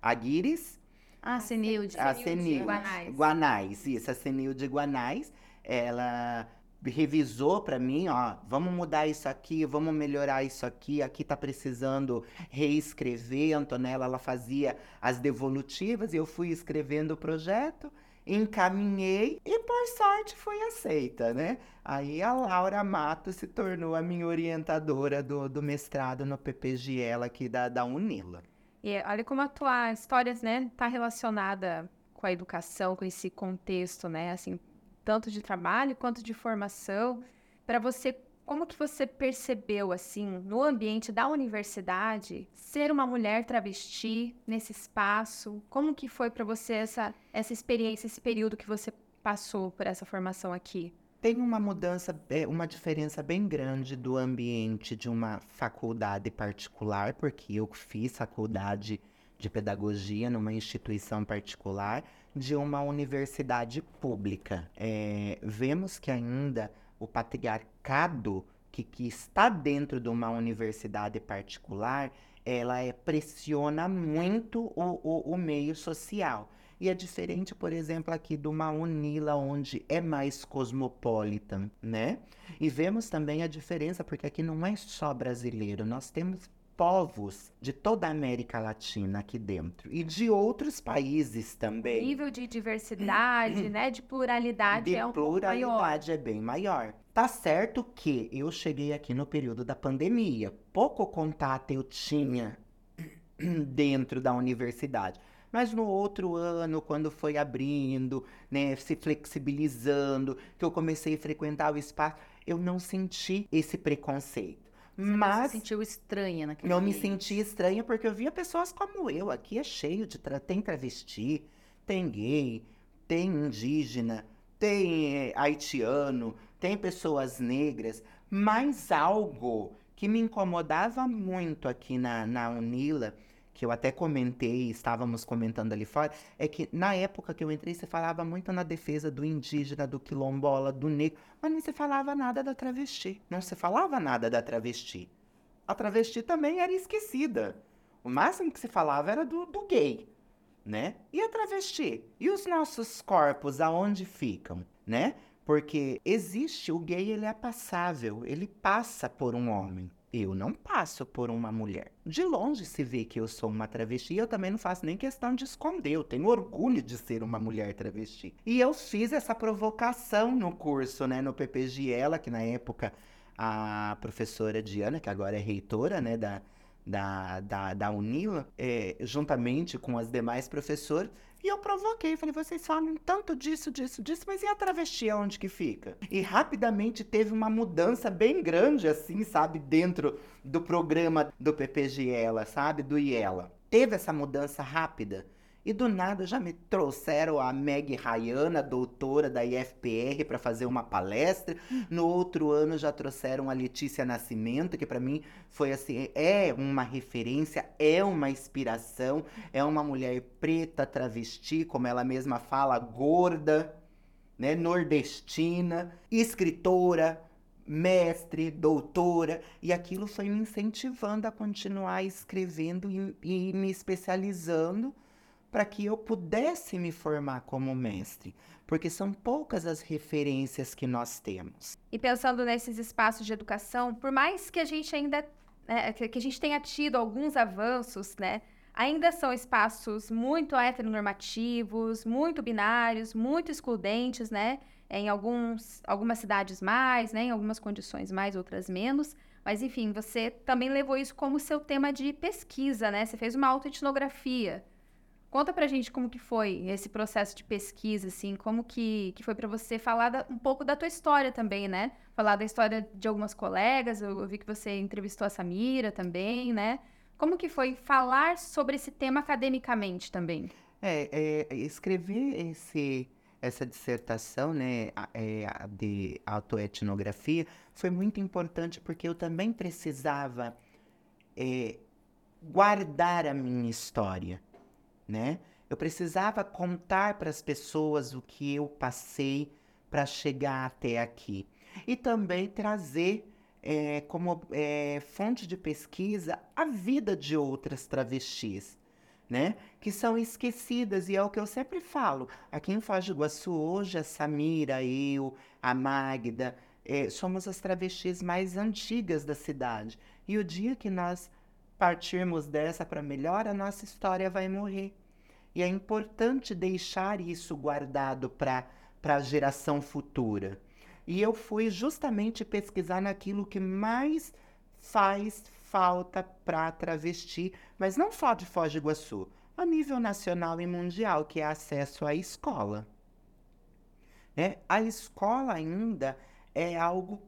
Aguiris. Ah, Senilde. A Senilde. Guanais. Guanais, isso, a Senilde Guanais. Ela revisou para mim, ó, vamos mudar isso aqui, vamos melhorar isso aqui, aqui tá precisando reescrever. A Antonella, ela fazia as devolutivas e eu fui escrevendo o projeto, encaminhei e por sorte foi aceita, né? Aí a Laura Mato se tornou a minha orientadora do, do mestrado no PPGL aqui da, da Unila. E olha como a tua história, né, tá relacionada com a educação, com esse contexto, né, assim, tanto de trabalho quanto de formação, para você como que você percebeu assim no ambiente da universidade ser uma mulher travesti nesse espaço? Como que foi para você essa essa experiência, esse período que você passou por essa formação aqui? Tem uma mudança, é, uma diferença bem grande do ambiente de uma faculdade particular, porque eu fiz faculdade de pedagogia numa instituição particular de uma universidade pública. É, vemos que ainda o patriarcado que, que, está dentro de uma universidade particular, ela é, pressiona muito o, o, o meio social. E é diferente, por exemplo, aqui de uma Unila, onde é mais cosmopolita, né? E vemos também a diferença, porque aqui não é só brasileiro, nós temos povos de toda a América Latina aqui dentro e de outros países também. O nível de diversidade, né, de pluralidade de é um pluralidade é bem maior. Tá certo que eu cheguei aqui no período da pandemia, pouco contato eu tinha dentro da universidade. Mas no outro ano, quando foi abrindo, né, se flexibilizando, que eu comecei a frequentar o espaço, eu não senti esse preconceito. Você mas não se sentiu estranha naquele Não me senti estranha porque eu via pessoas como eu. Aqui é cheio de tra... tem travesti, tem gay, tem indígena, tem é, haitiano, tem pessoas negras, mas algo que me incomodava muito aqui na, na Unila que eu até comentei, estávamos comentando ali fora, é que na época que eu entrei, você falava muito na defesa do indígena, do quilombola, do negro, mas não se falava nada da travesti. Não se falava nada da travesti. A travesti também era esquecida. O máximo que se falava era do, do gay, né? E a travesti? E os nossos corpos, aonde ficam, né? Porque existe, o gay ele é passável, ele passa por um homem. Eu não passo por uma mulher. De longe se vê que eu sou uma travesti e eu também não faço nem questão de esconder. Eu tenho orgulho de ser uma mulher travesti. E eu fiz essa provocação no curso, né, no PPGela, que na época a professora Diana, que agora é reitora, né, da, da, da, da Unila, é, juntamente com as demais professoras, e eu provoquei, falei, vocês falam tanto disso, disso, disso, mas e a travesti onde que fica? E rapidamente teve uma mudança bem grande, assim, sabe, dentro do programa do PPGela, sabe, do IELA. Teve essa mudança rápida. E do nada já me trouxeram a Meg Rayana, doutora da IFPR, para fazer uma palestra. No outro ano já trouxeram a Letícia Nascimento, que para mim foi assim, é uma referência, é uma inspiração, é uma mulher preta, travesti, como ela mesma fala, gorda, né, nordestina, escritora, mestre, doutora, e aquilo foi me incentivando a continuar escrevendo e, e me especializando para que eu pudesse me formar como mestre, porque são poucas as referências que nós temos. E pensando nesses espaços de educação, por mais que a gente ainda é, que a gente tenha tido alguns avanços, né? ainda são espaços muito heteronormativos, muito binários, muito excludentes, né? Em alguns, algumas cidades mais, né? Em algumas condições mais, outras menos. Mas, enfim, você também levou isso como seu tema de pesquisa, né? Você fez uma autoetnografia. Conta pra gente como que foi esse processo de pesquisa, assim, como que, que foi para você falar da, um pouco da tua história também, né? Falar da história de algumas colegas, eu, eu vi que você entrevistou a Samira também, né? Como que foi falar sobre esse tema academicamente também? É, é escrever esse, essa dissertação né, é, de autoetnografia foi muito importante porque eu também precisava é, guardar a minha história, né? Eu precisava contar para as pessoas o que eu passei para chegar até aqui e também trazer é, como é, fonte de pesquisa a vida de outras travestis, né? Que são esquecidas, e é o que eu sempre falo. Aqui em Foz do Iguaçu, hoje, a Samira, eu, a Magda, é, somos as travestis mais antigas da cidade. E o dia que nós partirmos dessa para melhor, a nossa história vai morrer. E é importante deixar isso guardado para a geração futura. E eu fui justamente pesquisar naquilo que mais faz falta para travesti, mas não só de Foz do Iguaçu, a nível nacional e mundial, que é acesso à escola. É, a escola ainda é algo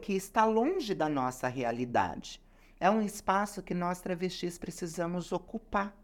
que está longe da nossa realidade. É um espaço que nós travestis precisamos ocupar.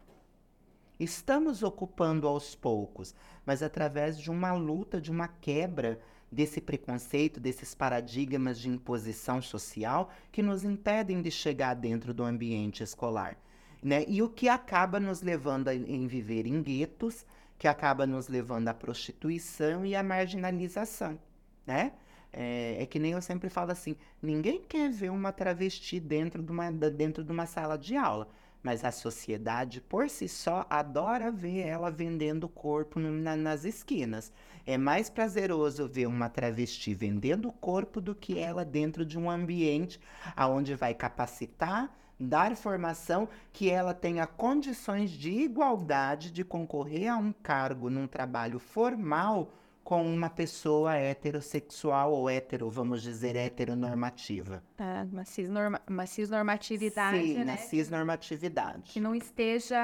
Estamos ocupando aos poucos, mas através de uma luta, de uma quebra desse preconceito, desses paradigmas de imposição social que nos impedem de chegar dentro do ambiente escolar. Né? E o que acaba nos levando a em viver em guetos, que acaba nos levando à prostituição e à marginalização. Né? É, é, que nem eu sempre falo assim: ninguém quer ver uma travesti dentro de uma, dentro de uma sala de aula. Mas a sociedade, por si só, adora ver ela vendendo o corpo na, nas esquinas. É mais prazeroso ver uma travesti vendendo o corpo do que ela dentro de um ambiente aonde vai capacitar, dar formação, que ela tenha condições de igualdade de concorrer a um cargo num trabalho formal com uma pessoa heterossexual ou hetero, vamos dizer, heteronormativa. Ah, uma, cisnorma uma cisnormatividade, Sim, né? cisnormatividade. Que não esteja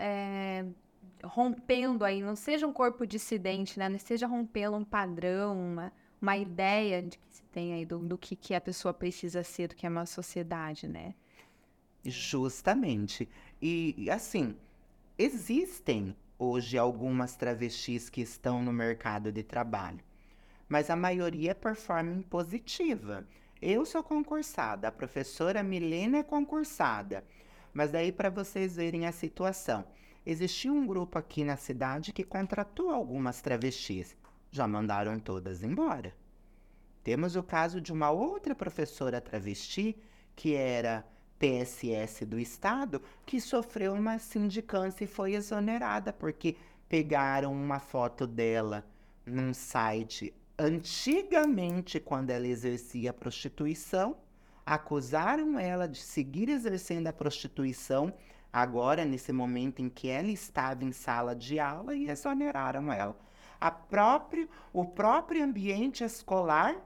é, rompendo aí, não seja um corpo dissidente, né? Não esteja rompendo um padrão, uma, uma ideia de que se tem aí do, do que, que a pessoa precisa ser, do que é uma sociedade, né? Justamente. E, assim, existem hoje algumas travestis que estão no mercado de trabalho, mas a maioria é performance positiva. Eu sou concursada, a professora Milena é concursada, mas daí para vocês verem a situação. Existia um grupo aqui na cidade que contratou algumas travestis. Já mandaram todas embora. Temos o caso de uma outra professora travesti que era PSS do Estado, que sofreu uma sindicância e foi exonerada, porque pegaram uma foto dela num site antigamente, quando ela exercia a prostituição, acusaram ela de seguir exercendo a prostituição, agora, nesse momento em que ela estava em sala de aula, e exoneraram ela. A próprio, o próprio ambiente escolar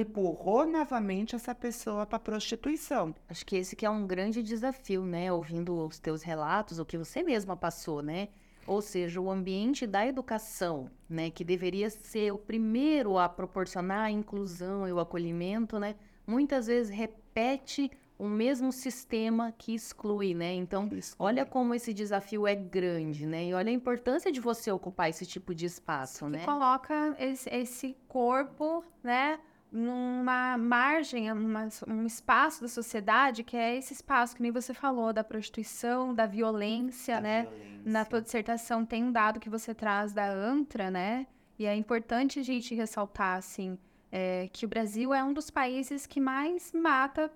empurrou novamente essa pessoa para prostituição. Acho que esse que é um grande desafio, né? Ouvindo os teus relatos, o que você mesma passou, né? Ou seja, o ambiente da educação, né, que deveria ser o primeiro a proporcionar a inclusão e o acolhimento, né, muitas vezes repete o mesmo sistema que exclui, né? Então, olha como esse desafio é grande, né? E olha a importância de você ocupar esse tipo de espaço, que né? coloca esse, esse corpo, né, numa margem, numa, um espaço da sociedade que é esse espaço que nem você falou da prostituição, da violência, Da né? violência. Na tua dissertação tem um dado que você traz da ANTRA, né? E é importante a gente ressaltar, assim, é, que o Brasil é um dos países que mais mata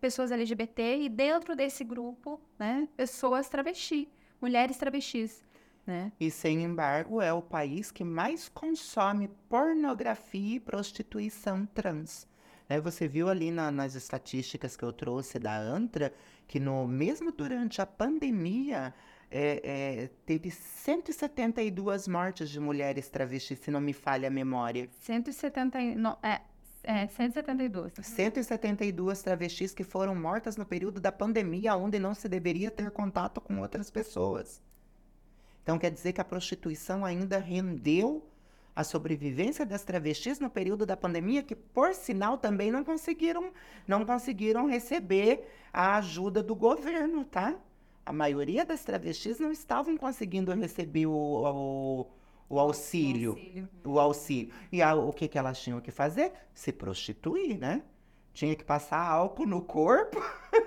pessoas LGBT e dentro desse grupo, né, pessoas travesti, mulheres travestis, né? E, sem embargo, é o país que mais consome pornografia e prostituição trans. Né? Você viu ali na- nas estatísticas que eu trouxe da ANTRA que no mesmo durante a pandemia é, é, teve 172 mortes de mulheres travestis, se não me falha a memória. 179, é, é, 172. 172 travestis que foram mortas no período da pandemia, onde não se deveria ter contato com outras pessoas. Então quer dizer que a prostituição ainda rendeu a sobrevivência das travestis no período da pandemia, que por sinal também não conseguiram, não conseguiram receber a ajuda do governo, tá? A maioria das travestis não estavam conseguindo receber o, o, o auxílio Auxílio. o auxílio. E a- o que, que elas tinham que fazer? Se prostituir, né? Tinha que passar álcool no corpo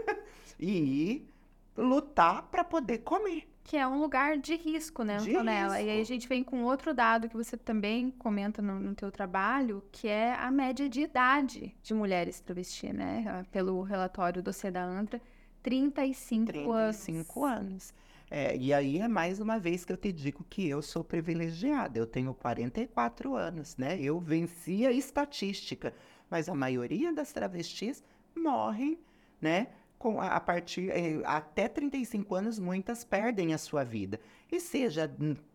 e ir lutar para poder comer. Que é um lugar de risco, né, De Antonella? E aí a risco. gente vem com outro dado que você também comenta no, no teu trabalho, que é a média de idade de mulheres travesti, né? Pelo relatório do da Antra, 35, anos. 35 anos. É, e aí é mais uma vez que eu te digo que eu sou privilegiada. Eu tenho 44 anos, né? Eu venci a estatística. Mas a maioria das travestis morrem, né? Com a, partir eh, até 35 anos, muitas perdem a sua vida. E seja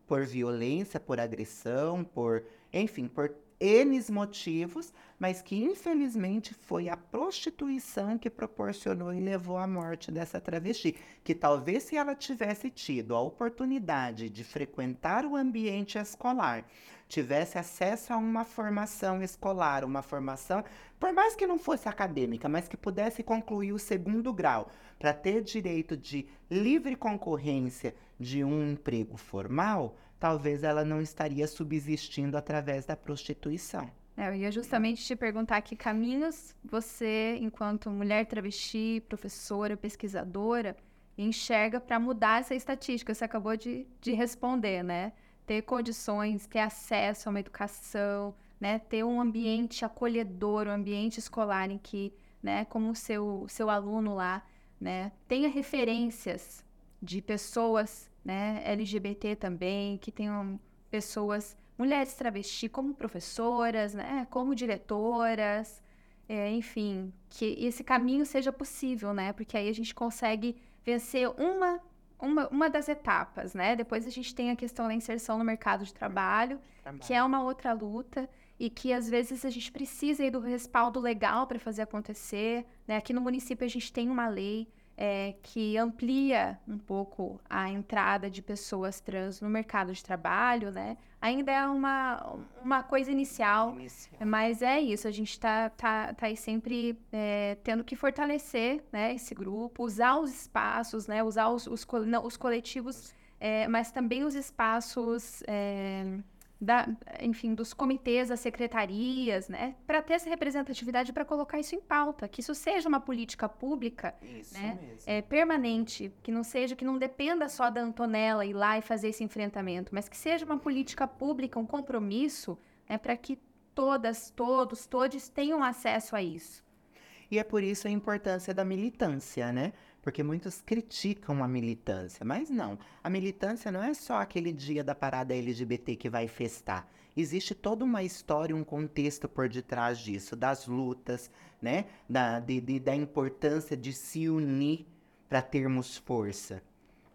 por violência, por agressão, por, enfim, por N motivos, mas que infelizmente foi a prostituição que proporcionou e levou à morte dessa travesti. Que talvez se ela tivesse tido a oportunidade de frequentar o ambiente escolar, tivesse acesso a uma formação escolar, uma formação, por mais que não fosse acadêmica, mas que pudesse concluir o segundo grau, para ter direito de livre concorrência de um emprego formal, talvez ela não estaria subsistindo através da prostituição. É, eu ia justamente te perguntar que caminhos você, enquanto mulher travesti, professora, pesquisadora, enxerga para mudar essa estatística. Você acabou de, de responder, né? Ter condições, ter acesso a uma educação, né? Ter um ambiente acolhedor, um ambiente escolar em que, né, como o seu, seu aluno lá, né, tenha referências de pessoas, né, LGBT também, que tenham pessoas mulheres travesti como professoras, né, como diretoras, é, enfim, que esse caminho seja possível, né, porque aí a gente consegue vencer uma, uma, uma das etapas, né, depois a gente tem a questão da inserção no mercado de trabalho, que é uma outra luta e que às vezes a gente precisa aí do respaldo legal para fazer acontecer, né, aqui no município a gente tem uma lei é, que amplia um pouco a entrada de pessoas trans no mercado de trabalho, né? Ainda é uma, uma coisa inicial, Inicial. mas é isso, a gente está tá, tá aí sempre é, tendo que fortalecer né, esse grupo, usar os espaços, né, usar os, os, não, os coletivos, é, mas também os espaços, é, da, enfim, dos comitês, das secretarias, né, para ter essa representatividade, para colocar isso em pauta, que isso seja uma política pública né? é, permanente, que não seja, que não dependa só da Antonella ir lá e fazer esse enfrentamento, mas que seja uma política pública, um compromisso, né, para que todas, todos, todos tenham acesso a isso. E é por isso a importância da militância, né? Porque muitos criticam a militância, mas não. A militância não é só aquele dia da parada LGBT que vai festar. Existe toda uma história, um contexto por detrás disso, das lutas, né? Da, de- de- da importância de se unir para termos força,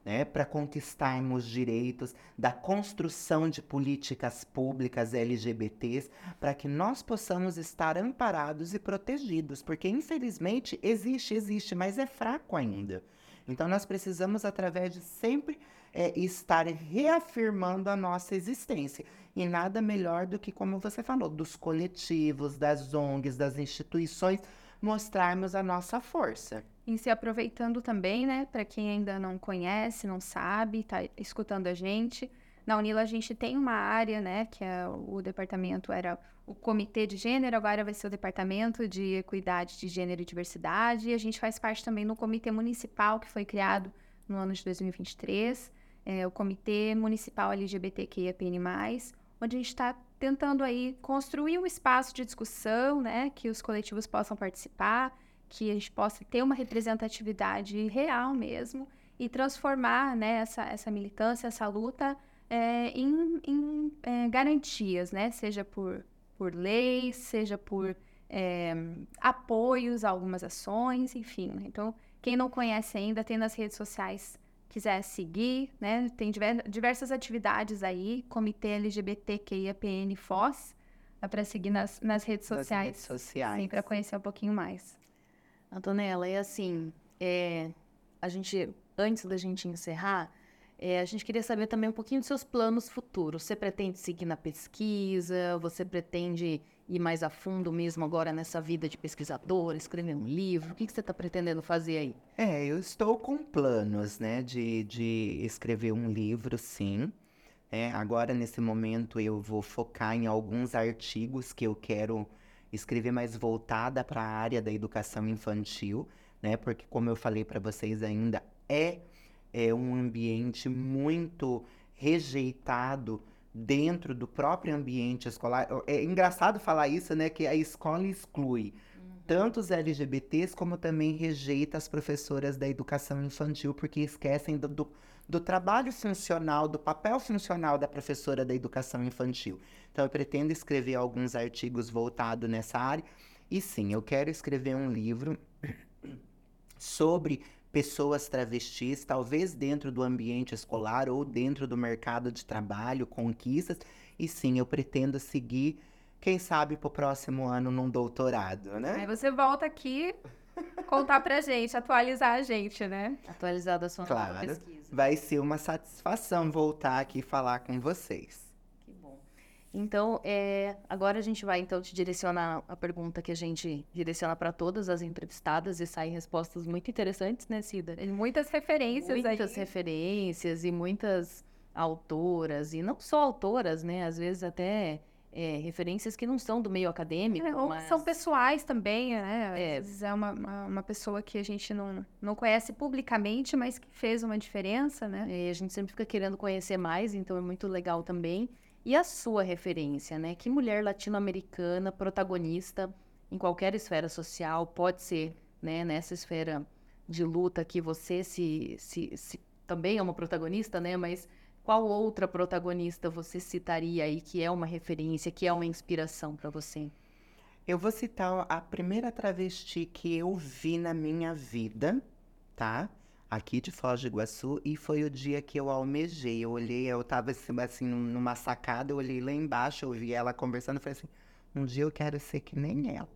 né? Para conquistarmos direitos, da construção de políticas públicas LGBTs, para que nós possamos estar amparados e protegidos, porque infelizmente existe, existe, mas é fraco ainda. Então nós precisamos, através de sempre é, estar reafirmando a nossa existência. E nada melhor do que, como você falou, dos coletivos, das ONGs, das instituições, mostrarmos a nossa força. E se aproveitando também, né, para quem ainda não conhece, não sabe, está escutando a gente, na Unila a gente tem uma área, né, que é o departamento era o Comitê de Gênero, agora vai ser o Departamento de Equidade de Gênero e Diversidade, e a gente faz parte também no Comitê Municipal, que foi criado no ano de 2023, é, o Comitê Municipal LGBTQIAPN+, onde a gente está tentando aí construir um espaço de discussão, né, que os coletivos possam participar, que a gente possa ter uma representatividade real mesmo e transformar né, essa, essa militância, essa luta é, em, em, é, garantias, né? Seja por, por leis, seja por é, apoios a algumas ações, enfim. Então, quem não conhece ainda, tem nas redes sociais, quiser seguir, né? Tem diver, diversas atividades aí, Comitê LGBTQIAPN FOS, dá para seguir nas, nas redes Nas sociais. redes sociais. Sim, para conhecer um pouquinho mais. Antonella, é assim, é, a gente, antes da gente encerrar, é, a gente queria saber também um pouquinho dos seus planos futuros. Você pretende seguir na pesquisa? Você pretende ir mais a fundo mesmo agora nessa vida de pesquisadora, escrever um livro? O que, que você está pretendendo fazer aí? É, eu estou com planos, né, de, de escrever um livro, sim. É, agora, nesse momento, eu vou focar em alguns artigos que eu quero escrever mais voltada para a área da educação infantil, né? Porque, como eu falei para vocês, ainda é, é um ambiente muito rejeitado dentro do próprio ambiente escolar. É engraçado falar isso, né? Que a escola exclui tanto os LGBTs como também rejeita as professoras da educação infantil porque esquecem do, do, do trabalho funcional, do papel funcional da professora da educação infantil. Então, eu pretendo escrever alguns artigos voltados nessa área. E sim, eu quero escrever um livro sobre pessoas travestis, talvez dentro do ambiente escolar ou dentro do mercado de trabalho, conquistas. E sim, eu pretendo seguir, quem sabe, para o próximo ano num doutorado, né? Aí você volta aqui contar pra gente, atualizar a gente, né? Atualizada a sua nova Claro. pesquisa. Vai ser uma satisfação voltar aqui e falar com vocês. Então, é, agora a gente vai então te direcionar a pergunta que a gente direciona para todas as entrevistadas e saem respostas muito interessantes, né, Cida? Tem muitas referências muitas aí. referências e muitas autoras, e não só autoras, né? Às vezes até é, referências que não são do meio acadêmico, É, ou mas... são pessoais também, né? É. Às vezes é uma, uma, uma pessoa que a gente não, não conhece publicamente, mas que fez uma diferença, né? É, a gente sempre fica querendo conhecer mais, então é muito legal também. E a sua referência, né? Que mulher latino-americana, protagonista em qualquer esfera social, pode ser, né? Nessa esfera de luta que você se, se, se também é uma protagonista, né? Mas qual outra protagonista você citaria aí que é uma referência, que é uma inspiração para você? Eu vou citar a primeira travesti que eu vi na minha vida, tá? Aqui de Foz do Iguaçu, e foi o dia que eu almejei. Eu olhei, eu tava assim, numa sacada, eu olhei lá embaixo, eu vi ela conversando, falei assim, um dia eu quero ser que nem ela.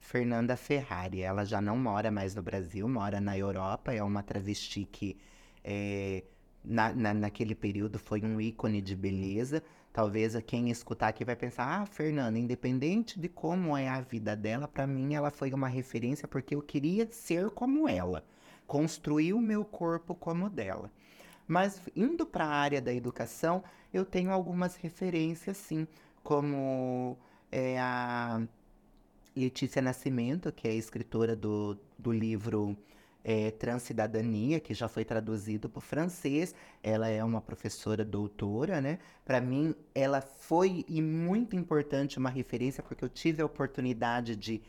Fernanda Ferrari, ela já não mora mais no Brasil, mora na Europa, é uma travesti que é, na, na- naquele período foi um ícone de beleza. Talvez quem escutar aqui vai pensar, ah, Fernanda, independente de como é a vida dela, pra mim ela foi uma referência porque eu queria ser como ela, construir o meu corpo como dela. Mas indo para a área da educação, eu tenho algumas referências, sim, como é, a Letícia Nascimento, que é escritora do, do livro é, Transcidadania, que já foi traduzido para o francês. Ela é uma professora doutora, né? Para mim, ela foi e muito importante uma referência, porque eu tive a oportunidade de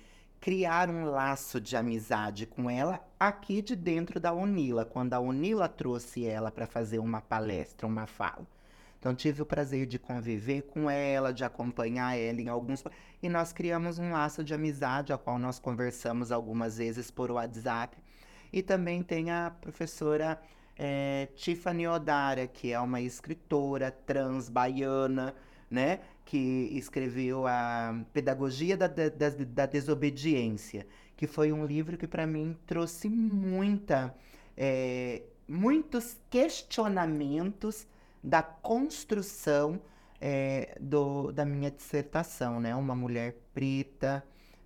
criar um laço de amizade com ela aqui de dentro da Unila, quando a Unila trouxe ela para fazer uma palestra, uma fala. Então tive o prazer de conviver com ela, de acompanhar ela em alguns e nós criamos um laço de amizade, a qual nós conversamos algumas vezes por WhatsApp. E também tem a professora eh, Tiffany Odara, que é uma escritora trans baiana, né? Que escreveu a Pedagogia da, da, da- Desobediência, que foi um livro que para mim trouxe muita, eh, muitos questionamentos da construção eh, do, da minha dissertação, né? Uma mulher preta,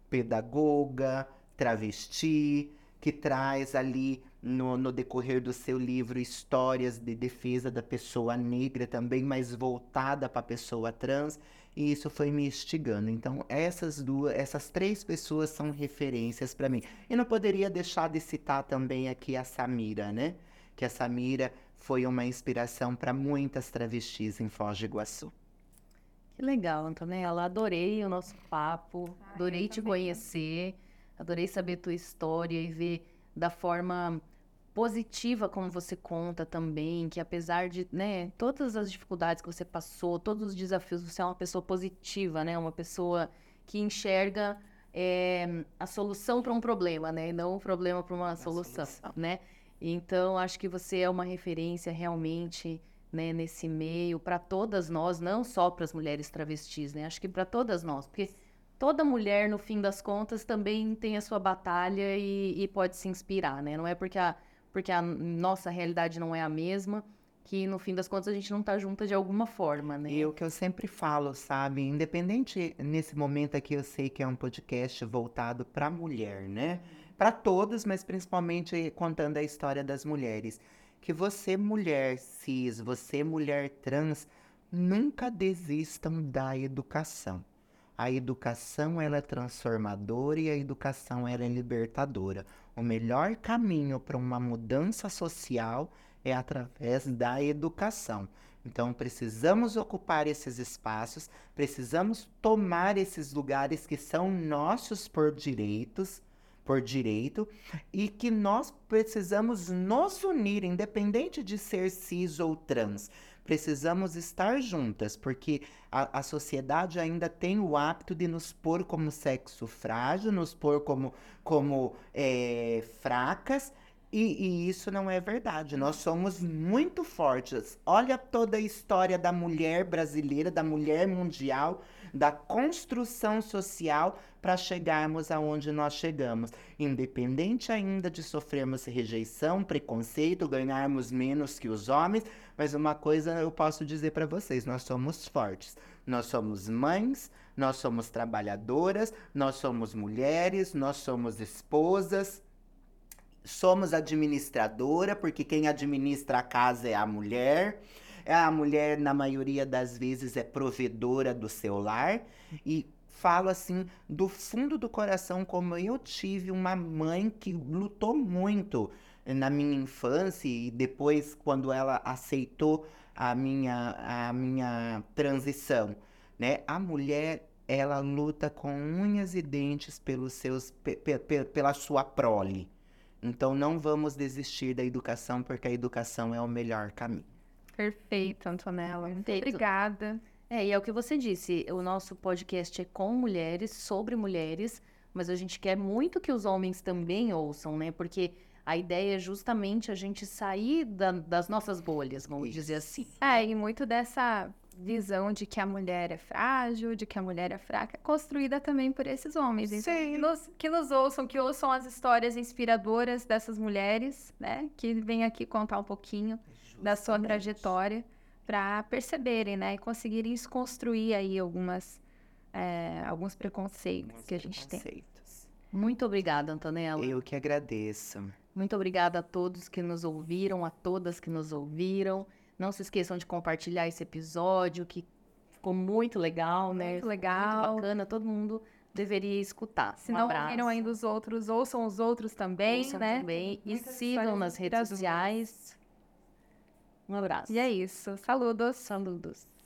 pedagoga, travesti, que traz ali no, no decorrer do seu livro histórias de defesa da pessoa negra também, mas voltada para a pessoa trans, e isso foi me instigando. Então, essas duas, essas três pessoas são referências para mim. E não poderia deixar de citar também aqui a Samira, né? Que a Samira foi uma inspiração para muitas travestis em Foz do Iguaçu. Que legal, Antonella. Adorei o nosso papo, Ah, adorei eu te também. conhecer, adorei saber tua história e ver da forma positiva como você conta também, que apesar de, né, todas as dificuldades que você passou, todos os desafios, você é uma pessoa positiva, né? Uma pessoa que enxerga é, a solução para um problema, né? E não o problema para uma solução, solução, né? Então, acho que você é uma referência realmente né, nesse meio para todas nós, não só para as mulheres travestis, né? Acho que para todas nós, porque toda mulher, no fim das contas, também tem a sua batalha e, e pode se inspirar, né? Não é porque a, porque a nossa realidade não é a mesma que no fim das contas a gente não tá junta de alguma forma, né? E o que eu sempre falo, sabe? Independente nesse momento aqui, eu sei que é um podcast voltado para mulher, né? Para todos, mas principalmente contando a história das mulheres. Que você, mulher cis, você, mulher trans, nunca desistam da educação. A educação ela é transformadora e a educação ela é libertadora. O melhor caminho para uma mudança social é através da educação. Então, precisamos ocupar esses espaços, precisamos tomar esses lugares que são nossos por direitos, por direito, e que nós precisamos nos unir, independente de ser cis ou trans. Precisamos estar juntas, porque a, a sociedade ainda tem o hábito de nos pôr como sexo frágil, nos pôr como, como é, fracas, e, e, isso não é verdade. Nós somos muito fortes. Olha toda a história da mulher brasileira, da mulher mundial, da construção social para chegarmos aonde nós chegamos. Independente ainda de sofrermos rejeição, preconceito, ganharmos menos que os homens, mas uma coisa eu posso dizer para vocês: nós somos fortes. Nós somos mães, nós somos trabalhadoras, nós somos mulheres, nós somos esposas somos administradora, porque quem administra a casa é a mulher. A mulher, na maioria das vezes, é provedora do seu lar. E falo assim do fundo do coração como eu tive uma mãe que lutou muito na minha infância e depois quando ela aceitou a minha a minha transição, né? A mulher ela luta com unhas e dentes pelos seus pela sua prole. Então não vamos desistir da educação, porque a educação é o melhor caminho. Perfeito, Antonella. Perfeito. Obrigada. É, e é o que você disse, o nosso podcast é com mulheres, sobre mulheres, mas a gente quer muito que os homens também ouçam, né? Porque a ideia é justamente a gente sair da, das nossas bolhas, vamos Isso. dizer assim. É, e muito dessa visão de que a mulher é frágil, de que a mulher é fraca, é construída também por esses homens. Então, Sim. que, nos, que nos ouçam, que ouçam as histórias inspiradoras dessas mulheres, né? Que vêm aqui contar um pouquinho. Da sua trajetória para perceberem, né? E conseguirem desconstruir aí algumas, é, alguns preconceitos alguns que a gente tem. Muito obrigada, Antonella. Eu que agradeço. Muito obrigada a todos que nos ouviram, a todas que nos ouviram. Não se esqueçam de compartilhar esse episódio, que ficou muito legal, né? Muito legal. Muito bacana, todo mundo deveria escutar. Se um não abraço. ouviram ainda os outros, ouçam os outros também, ouçam né? também. E sigam nas redes sociais. Um abraço. E é isso. Saludos. Saludos.